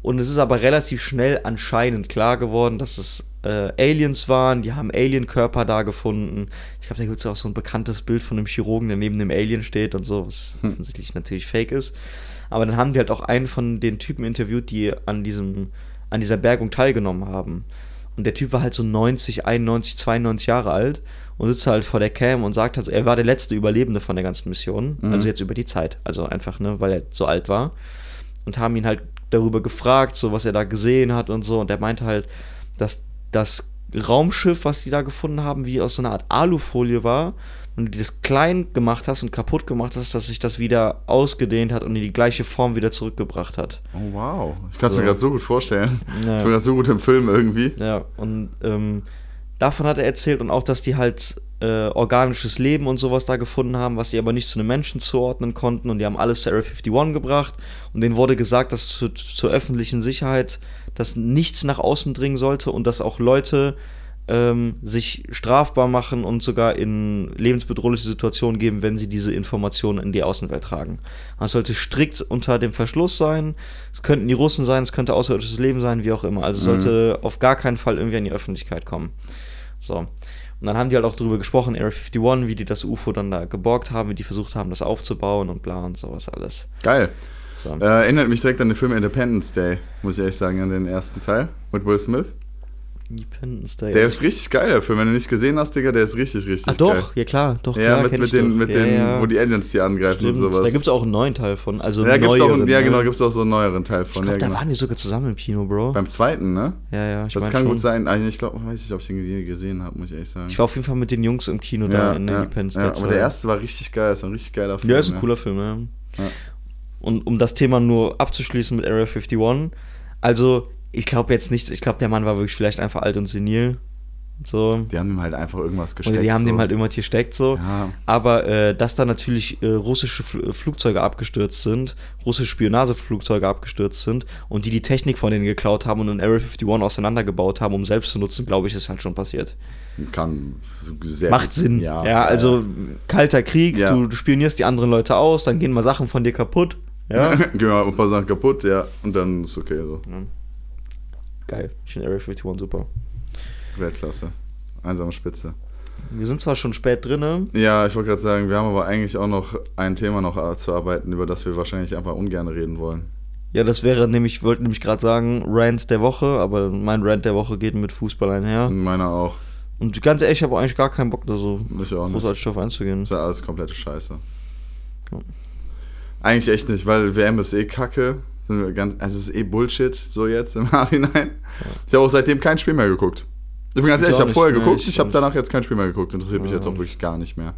Und es ist aber relativ schnell anscheinend klar geworden, dass es äh, Aliens waren. Die haben Alien-Körper da gefunden. Ich glaube, da gibt es auch so ein bekanntes Bild von einem Chirurgen, der neben dem Alien steht und so, was offensichtlich natürlich fake ist. Aber dann haben die halt auch einen von den Typen interviewt, die an, diesem, an dieser Bergung teilgenommen haben. Und der Typ war halt so 90, 91, 92 Jahre alt und sitzt halt vor der Cam und sagt halt, er war der letzte Überlebende von der ganzen Mission. Also jetzt über die Zeit. Also einfach, ne, weil er so alt war. Und haben ihn halt darüber gefragt, so was er da gesehen hat und so. Und er meinte halt, dass das Raumschiff, was die da gefunden haben, wie aus so einer Art Alufolie war. Und du das klein gemacht hast und kaputt gemacht hast, dass sich das wieder ausgedehnt hat und in die gleiche Form wieder zurückgebracht hat. oh, wow. Ich kann es So. mir gerade so gut vorstellen. Ja. Ich bin gerade so gut im Film irgendwie. Ja, und ähm, davon hat er erzählt und auch, dass die halt äh, organisches Leben und sowas da gefunden haben, was die aber nicht zu einem Menschen zuordnen konnten und die haben alles zur Area 51 gebracht und denen wurde gesagt, dass zu, zur öffentlichen Sicherheit, dass nichts nach außen dringen sollte und dass auch Leute ähm, sich strafbar machen und sogar in lebensbedrohliche Situationen geben, wenn sie diese Informationen in die Außenwelt tragen. Das sollte strikt unter dem Verschluss sein. Es könnten die Russen sein, es könnte außerirdisches Leben sein, wie auch immer. Also es sollte auf gar keinen Fall irgendwie in die Öffentlichkeit kommen. So. Und dann haben die halt auch darüber gesprochen, Area 51, wie die das UFO dann da geborgt haben, wie die versucht haben, das aufzubauen und bla und sowas alles. Geil. So. Äh, erinnert mich direkt an den Film Independence Day, muss ich ehrlich sagen, an den ersten Teil mit Will Smith. Independence Day. Der ist richtig geil, der Film. Wenn du nicht gesehen hast, Digga, der ist richtig, richtig Ah, geil. doch, ja klar, doch, Ja, klar, mit, mit ich den, doch. mit ja, den ja. wo die Aliens die angreifen Stimmt. und sowas. Da gibt es auch einen neuen Teil von, also ja, gibt's auch, neueren, ja, ne? genau, gibt es auch so einen neueren Teil Ich von. glaube, ja, da genau. waren wir sogar zusammen im Kino, Bro. Beim zweiten, ne? ja, ja, ich das kann schon. gut sein. Also ich glaube, weiß nicht, ob ich den gesehen habe, muss ich ehrlich sagen. Ich war auf jeden Fall mit den Jungs im Kino da in ja, Independence ja, Day aber 2. der erste war richtig geil, ist ein richtig geiler Film. Ja, ist ein cooler Film, ja. Ja. Und um das Thema nur abzuschließen mit Area 51, also ich glaube jetzt nicht, ich glaube, der Mann war wirklich vielleicht einfach alt und senil. So. Die haben ihm halt einfach irgendwas gesteckt. Oder die haben so. dem halt irgendwas gesteckt, so. Ja. Aber äh, dass da natürlich äh, russische Fl Flugzeuge abgestürzt sind, russische Spionageflugzeuge abgestürzt sind und die die Technik von denen geklaut haben und in Area 51 auseinandergebaut haben, um selbst zu nutzen, glaube ich, ist halt schon passiert. Kann sehr Macht Sinn. Ja, also kalter Krieg, Ja. du, du spionierst die anderen Leute aus, dann gehen mal Sachen von dir kaputt. Ja. Gehen wir ein paar Sachen kaputt, ja. Und dann ist okay so. Geil. Ich finde Area 51 super. Weltklasse. Einsame Spitze. Wir sind zwar schon spät drin, ne? Ja, ich wollte gerade sagen, wir haben aber eigentlich auch noch ein Thema noch zu arbeiten, über das wir wahrscheinlich einfach ungern reden wollen. Ja, das wäre nämlich, ich wollte nämlich gerade sagen, Rant der Woche, aber mein Rant der Woche geht mit Fußball einher. Meiner auch. Und ganz ehrlich, ich habe eigentlich gar keinen Bock, da so großartig drauf einzugehen. Das ist ja alles komplette Scheiße. Ja. Eigentlich echt nicht, weil WM ist eh kacke. Ganz, also es ist eh Bullshit, so jetzt im <laughs> Nachhinein. Ich habe auch seitdem kein Spiel mehr geguckt. Ich bin ganz Ich ehrlich, ich habe vorher geguckt, ich habe danach jetzt kein Spiel mehr geguckt. Interessiert mich Ja. jetzt auch wirklich gar nicht mehr.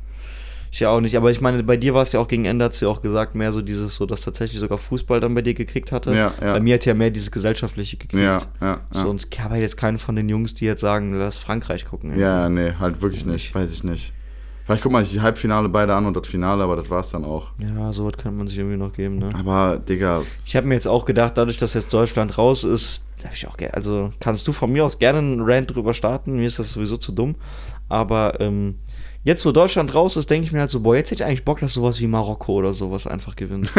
Ich ja auch nicht, aber ich meine, bei dir war es ja auch gegen Ende, hat sie auch gesagt, mehr so dieses, so dass tatsächlich sogar Fußball dann bei dir gekriegt hatte. Ja, ja. Bei mir hat ja mehr dieses gesellschaftliche gekriegt. Ja, ja, ja. So, und ich habe jetzt keinen von den Jungs, die jetzt sagen, lass Frankreich gucken. ey. Ja, nee, halt wirklich. Nicht. Weiß ich nicht. Vielleicht guck mal die Halbfinale beide an und das Finale, aber das war's dann auch. Ja, so was kann man sich irgendwie noch geben, ne? Aber, Digga, Ich habe mir jetzt auch gedacht, dadurch, dass jetzt Deutschland raus ist, habe ich auch gerne, also kannst du von mir aus gerne einen Rant drüber starten, mir ist das sowieso zu dumm, aber ähm, jetzt, wo Deutschland raus ist, denke ich mir halt so, boah, jetzt hätte ich eigentlich Bock, dass sowas wie Marokko oder sowas einfach gewinnt.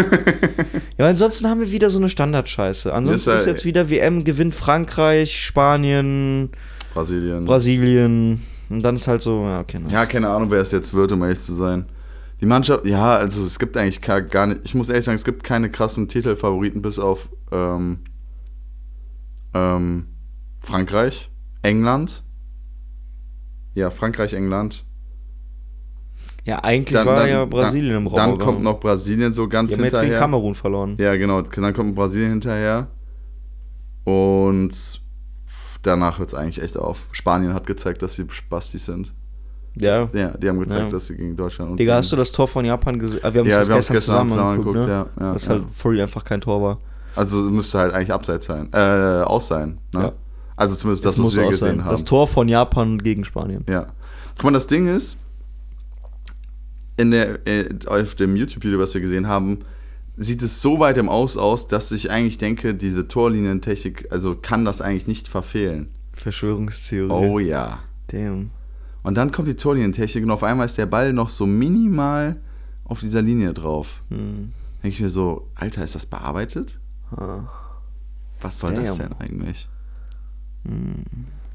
<laughs> ja, ansonsten haben wir wieder so eine Standardscheiße. Ansonsten ist ist jetzt wieder WM, gewinnt Frankreich, Spanien, Brasilien. Brasilien und dann ist halt so, ja, okay. nice. Ja, keine Ahnung, wer es jetzt wird, um ehrlich zu sein. Die Mannschaft, ja, also es gibt eigentlich gar, nicht, ich muss ehrlich sagen, es gibt keine krassen Titelfavoriten bis auf ähm, ähm, Frankreich, England. Ja, Frankreich, England. Ja, eigentlich Dann, war dann, ja Brasilien dann, im Raum. Dann kommt noch Brasilien so ganz Die haben jetzt gegen hinterher. Kamerun verloren. Ja, genau, dann kommt Brasilien hinterher. Und danach hört es eigentlich echt auf. Spanien hat gezeigt, dass sie Spastis sind. Ja. Ja, die haben gezeigt, Ja. dass sie gegen Deutschland und Digga, hast du das Tor von Japan gesehen? Ah, Wir haben Ja, das wir haben es gestern, gestern zusammen zusammen angeguckt, angeguckt, ne? ja, ja, Das ja. halt real einfach kein Tor war. Also müsste halt eigentlich abseits sein, äh, aus sein. Ne? Ja. Also zumindest das, Das was wir gesehen sein. haben. Das Tor von Japan gegen Spanien. Ja. Guck mal, das Ding ist, in der, äh, auf dem YouTube-Video, was wir gesehen haben, sieht es so weit im Aus aus, dass ich eigentlich denke, diese Torlinientechnik, also kann das eigentlich nicht verfehlen. Verschwörungstheorie. Oh ja. Damn. Und dann kommt die Torlinientechnik und auf einmal ist der Ball noch so minimal auf dieser Linie drauf. Hm. Denke ich mir so, Alter, ist das bearbeitet? Ah. Was soll das Damn. denn eigentlich? Hm.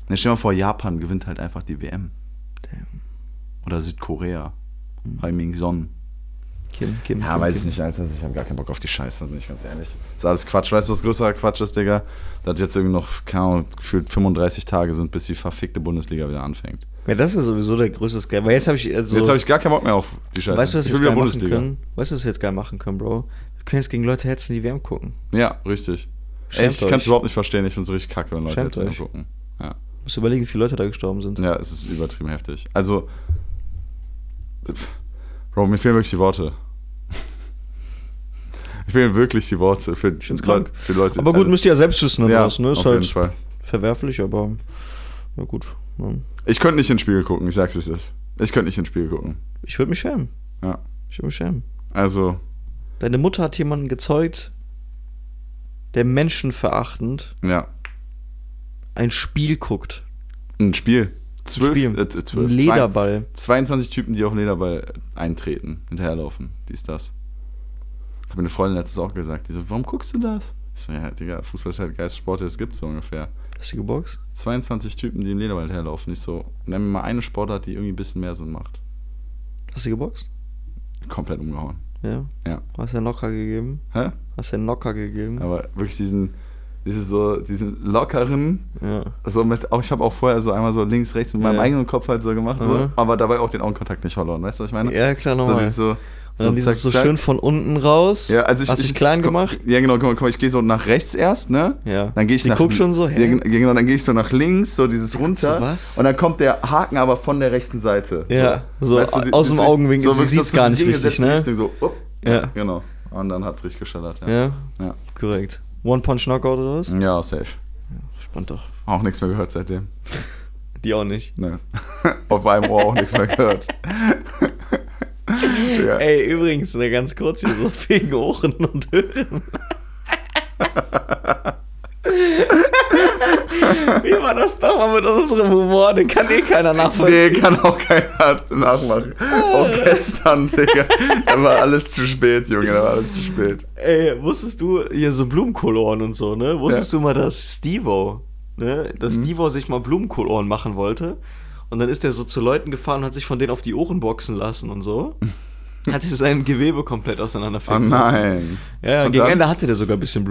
Ja, stell dir mal vor, Japan gewinnt halt einfach die WM. Damn. Oder Südkorea. Hm. Heiming Son. Kim, Kim, Ja, Kim, weiß Kim. ich nicht, Alter. Ich habe gar keinen Bock auf die Scheiße, bin ich ganz ehrlich. Das ist alles Quatsch. Weißt du, was größerer Quatsch ist, Digga? Dass jetzt irgendwie noch, keine Ahnung, gefühlt 35 Tage sind, bis die verfickte Bundesliga wieder anfängt. Ja, das ist sowieso der größte Scam. Weil jetzt habe ich. Also, jetzt habe ich gar keinen Bock mehr auf die Scheiße. weißt du, was ich wir will jetzt wieder Bundesliga. können? Weißt du, was wir jetzt geil machen können, Bro? Wir können jetzt gegen Leute hetzen, die WM gucken. Ja, richtig. Schämt Ey, ich kann es überhaupt nicht verstehen. Ich finde es richtig kacke, wenn Leute Schämt jetzt euch. gucken. Ja. Musst du überlegen, wie viele Leute da gestorben sind. ja, es ist übertrieben heftig. Also, Bro, mir fehlen wirklich die Worte. Mir fehlen wirklich die Worte für, krank. für Leute. Aber gut, also, müsst ihr ja selbst wissen, ja, was, ne? Ist auf halt jeden Fall. verwerflich, aber. Ja, gut. Ja. Ich könnte nicht ins Spiegel gucken, ich sag's wie es ist. Ich könnte nicht ins Spiegel gucken. Ich würde mich schämen. Ja. Ich würde mich schämen. Also, Deine Mutter hat jemanden gezeugt, der menschenverachtend ja. ein Spiel guckt. Ein Spiel. Zwölf, Spiel. Äh, zwölf. Ein Lederball. 22 Typen, die auf den Lederball eintreten, hinterherlaufen. Dies, das. Hab mir eine Freundin letztes auch gesagt. Die so, warum guckst du das? Ich so, ja, Digga, Fußball ist halt der geilste Sport, den es gibt, so ungefähr. Hast du geboxt? 22 Typen, die im Lederball hinterherlaufen. Ich so, nenn mir mal eine Sportart, die irgendwie ein bisschen mehr Sinn macht. Hast du geboxt? Komplett umgehauen. Ja. Ja. Hast du einen Knocker gegeben? Hä? Hast du einen Knocker gegeben? Aber wirklich diesen, dieses so, diesen lockeren, Ja. so mit, auch ich habe auch vorher so einmal so links, rechts mit meinem Ja. eigenen Kopf halt so gemacht, so, Mhm. aber dabei auch den Augenkontakt nicht verloren. Weißt du, was ich meine? Ja, klar, Das nochmal. ist so, Und dann dieses so schön von unten raus. Ja, also ich, Hast ich klein komm- gemacht? Ja, genau, guck mal, ich gehe so nach rechts erst, ne? Ja. Dann gehe ich Die nach guckt schon so, hä? Ja, gen- genau, dann gehe ich so nach links, so dieses runter. so, was? Und dann kommt der Haken aber von der rechten Seite. Ja, so die- aus dem diese- Augenwinkel, sie wirklich sieht's so gar diese nicht richtig, ne? Richtung, so, upp, Ja. Genau. Und dann hat's richtig geschallert, ja. Ja, Ja, korrekt. One-Punch-Knockout oder was? ja safe. Spannend doch. Auch nichts mehr gehört seitdem. <laughs> Die auch nicht. Ne. <laughs> Auf einem Ohr auch nichts mehr gehört. <laughs> ja. Ey, übrigens, ne, ganz kurz hier so wegen Ohren und Hören. <laughs> Wie war das doch mal mit unserem Humor? Den kann eh keiner Nee, nachvollziehen. kann auch keiner nachmachen. Auch gestern, Digga. Da war alles zu spät, Junge. Da war alles zu spät. Ey, wusstest du hier so Blumenkohlohren und so, ne? Wusstest Ja. du mal, dass Stevo, ne? Dass Mhm. Stevo sich mal Blumenkohlohren machen wollte? Und dann ist er so zu Leuten gefahren und hat sich von denen auf die Ohren boxen lassen und so. <laughs> hat sich sein Gewebe komplett Oh auseinanderfegen lassen. nein. Ja, Und gegen dann? Ende hatte der sogar ein bisschen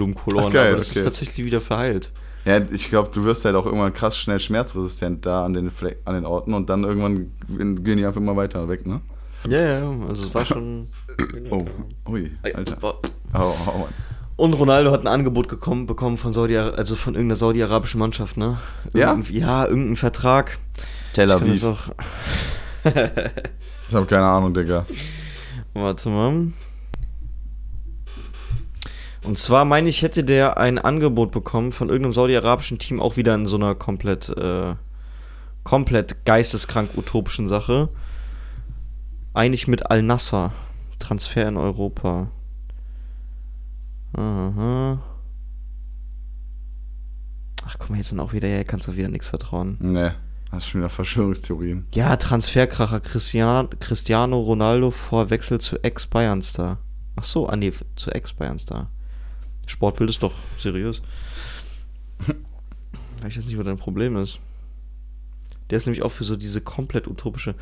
geil, aber das okay. ist tatsächlich wieder verheilt. Ja, ich glaube, du wirst halt auch irgendwann krass schnell schmerzresistent da an den, Fleck, an den Orten und dann irgendwann gehen die einfach immer weiter weg, ne? Ja, ja, also es war schon. <coughs> Oh, ui, Alter. Oh, oh, Mann. Und Ronaldo hat ein Angebot gekommen, bekommen von Saudi, also von irgendeiner saudi-arabischen Mannschaft, ne? Ja? Irgend- Ja, irgendein Vertrag. Tel Ich Aviv. auch, <laughs> Ich habe keine Ahnung, Digga. Warte mal. Und zwar meine ich, hätte der ein Angebot bekommen von irgendeinem saudi-arabischen Team, auch wieder in so einer komplett, äh, komplett geisteskrank utopischen Sache. Eigentlich mit Al-Nassr. Transfer in Europa. Aha. Ach, guck mal, jetzt sind auch wieder, ja, kannst du wieder nichts vertrauen. Ne, das ist schon wieder Verschwörungstheorien. Ja, Transferkracher Christian, Cristiano Ronaldo vor Wechsel zu Ex-Bayern-Star. Ach so, ah nee, zu Ex-Bayern-Star. Sportbild ist doch seriös. Ich <laughs> weiß nicht, was dein Problem ist. Der ist nämlich auch für so diese komplett utopische.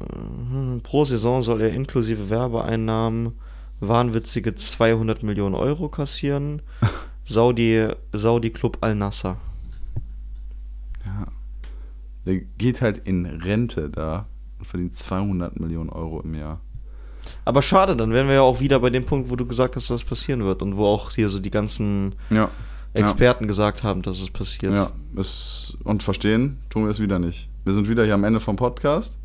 äh, Pro Saison soll er inklusive Werbeeinnahmen wahnwitzige 200 Millionen Euro kassieren. <laughs> Saudi, Saudi Club Al-Nassr. Ja. Der geht halt in Rente da und verdient 200 Millionen Euro im Jahr. Aber schade, dann wären wir ja auch wieder bei dem Punkt, wo du gesagt hast, dass das passieren wird und wo auch hier so die ganzen Ja. Experten gesagt haben, dass es passiert. Ja, es, und verstehen tun wir es wieder nicht. Wir sind wieder hier am Ende vom Podcast,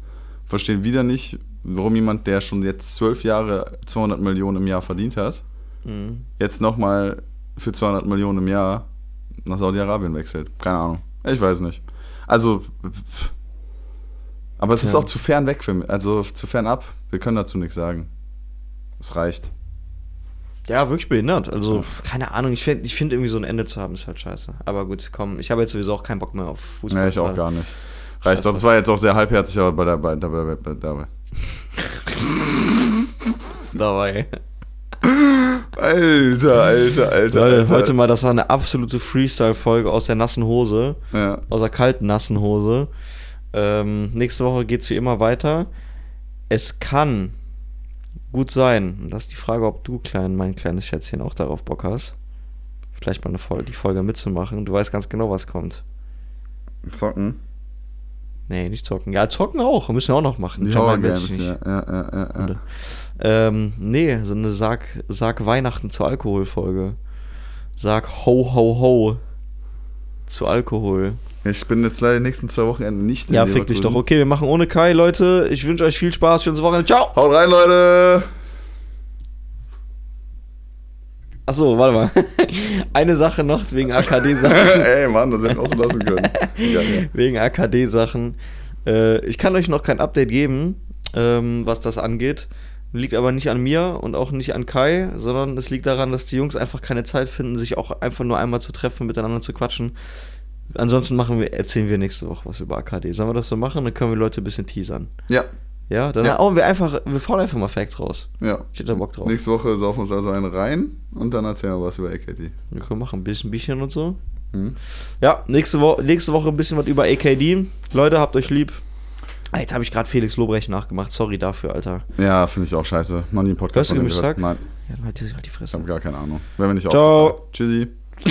verstehen wieder nicht, warum jemand, der schon jetzt zwölf Jahre 200 Millionen im Jahr verdient hat, Mhm. jetzt nochmal für 200 Millionen im Jahr nach Saudi-Arabien wechselt. Keine Ahnung. Ich weiß nicht. Also, aber es ist Ja. auch zu fern weg für mich. Also zu fern ab. Wir können dazu nichts sagen. Es reicht. Ja, wirklich behindert. Also, keine Ahnung, ich finde ich find irgendwie so ein Ende zu haben, ist halt scheiße. Aber gut, komm, ich habe jetzt sowieso auch keinen Bock mehr auf Fußball. Nee, ich auch gar nicht. Reicht doch. Das war jetzt auch sehr halbherzig, aber bei dabei, bei, dabei. <laughs> Dabei. Alter, alter, alter. Leute, alter. heute mal, das war eine absolute Freestyle-Folge aus der nassen Hose. Ja. Aus der kalten, nassen Hose. Ähm, nächste Woche geht es wie immer weiter. Es kann gut sein, und das ist die Frage, ob du, klein, mein kleines Schätzchen, auch darauf Bock hast. Vielleicht mal eine Folge, die Folge mitzumachen. Du weißt ganz genau, was kommt. Zocken. Nee, nicht zocken. Ja, zocken auch. Müssen wir auch noch machen. Ja. nicht. Ja, ja, ja, ja. Oder? Ähm, nee, so eine Sag, Sag Weihnachten zur Alkoholfolge. Sag Ho Ho Ho zu Alkohol. Ich bin jetzt leider die nächsten zwei Wochenenden nicht in Ja, fick dich doch. Okay, wir machen ohne Kai, Leute. Ich wünsche euch viel Spaß, schönes Wochenende. Ciao! Haut rein, Leute! Achso, warte mal. <laughs> Eine Sache noch wegen AKD-Sachen. <laughs> Ey, Mann, das hätten wir auch so lassen können. <laughs> Wegen AKD-Sachen. Äh, ich kann euch noch kein Update geben, ähm, was das angeht. Liegt aber nicht an mir und auch nicht an Kai, sondern es liegt daran, dass die Jungs einfach keine Zeit finden, sich auch einfach nur einmal zu treffen, miteinander zu quatschen. Ansonsten machen wir, erzählen wir nächste Woche was über AKD. Sollen wir das so machen? Dann können wir Leute ein bisschen teasern. Ja, Ja, dann Ja. hauen wir einfach, wir fahren einfach mal Facts raus. ja. Ich hätte da Bock drauf. Nächste Woche saufen wir uns also einen rein und dann erzählen wir was über AKD. Wir können machen ein bisschen Bierchen und so. Hm? Ja, nächste, Wo nächste Woche ein bisschen was über AKD. Leute, habt euch lieb. Jetzt habe ich gerade Felix Lobrecht nachgemacht. Sorry dafür, Alter. Ja, finde ich auch scheiße. Noch nie einen Podcast Hörst du gehört. Nein, Ja, dann halt die, halt die ich Fresse. habe gar keine Ahnung. Wenn wir nicht Ciao. Tschüssi. <laughs>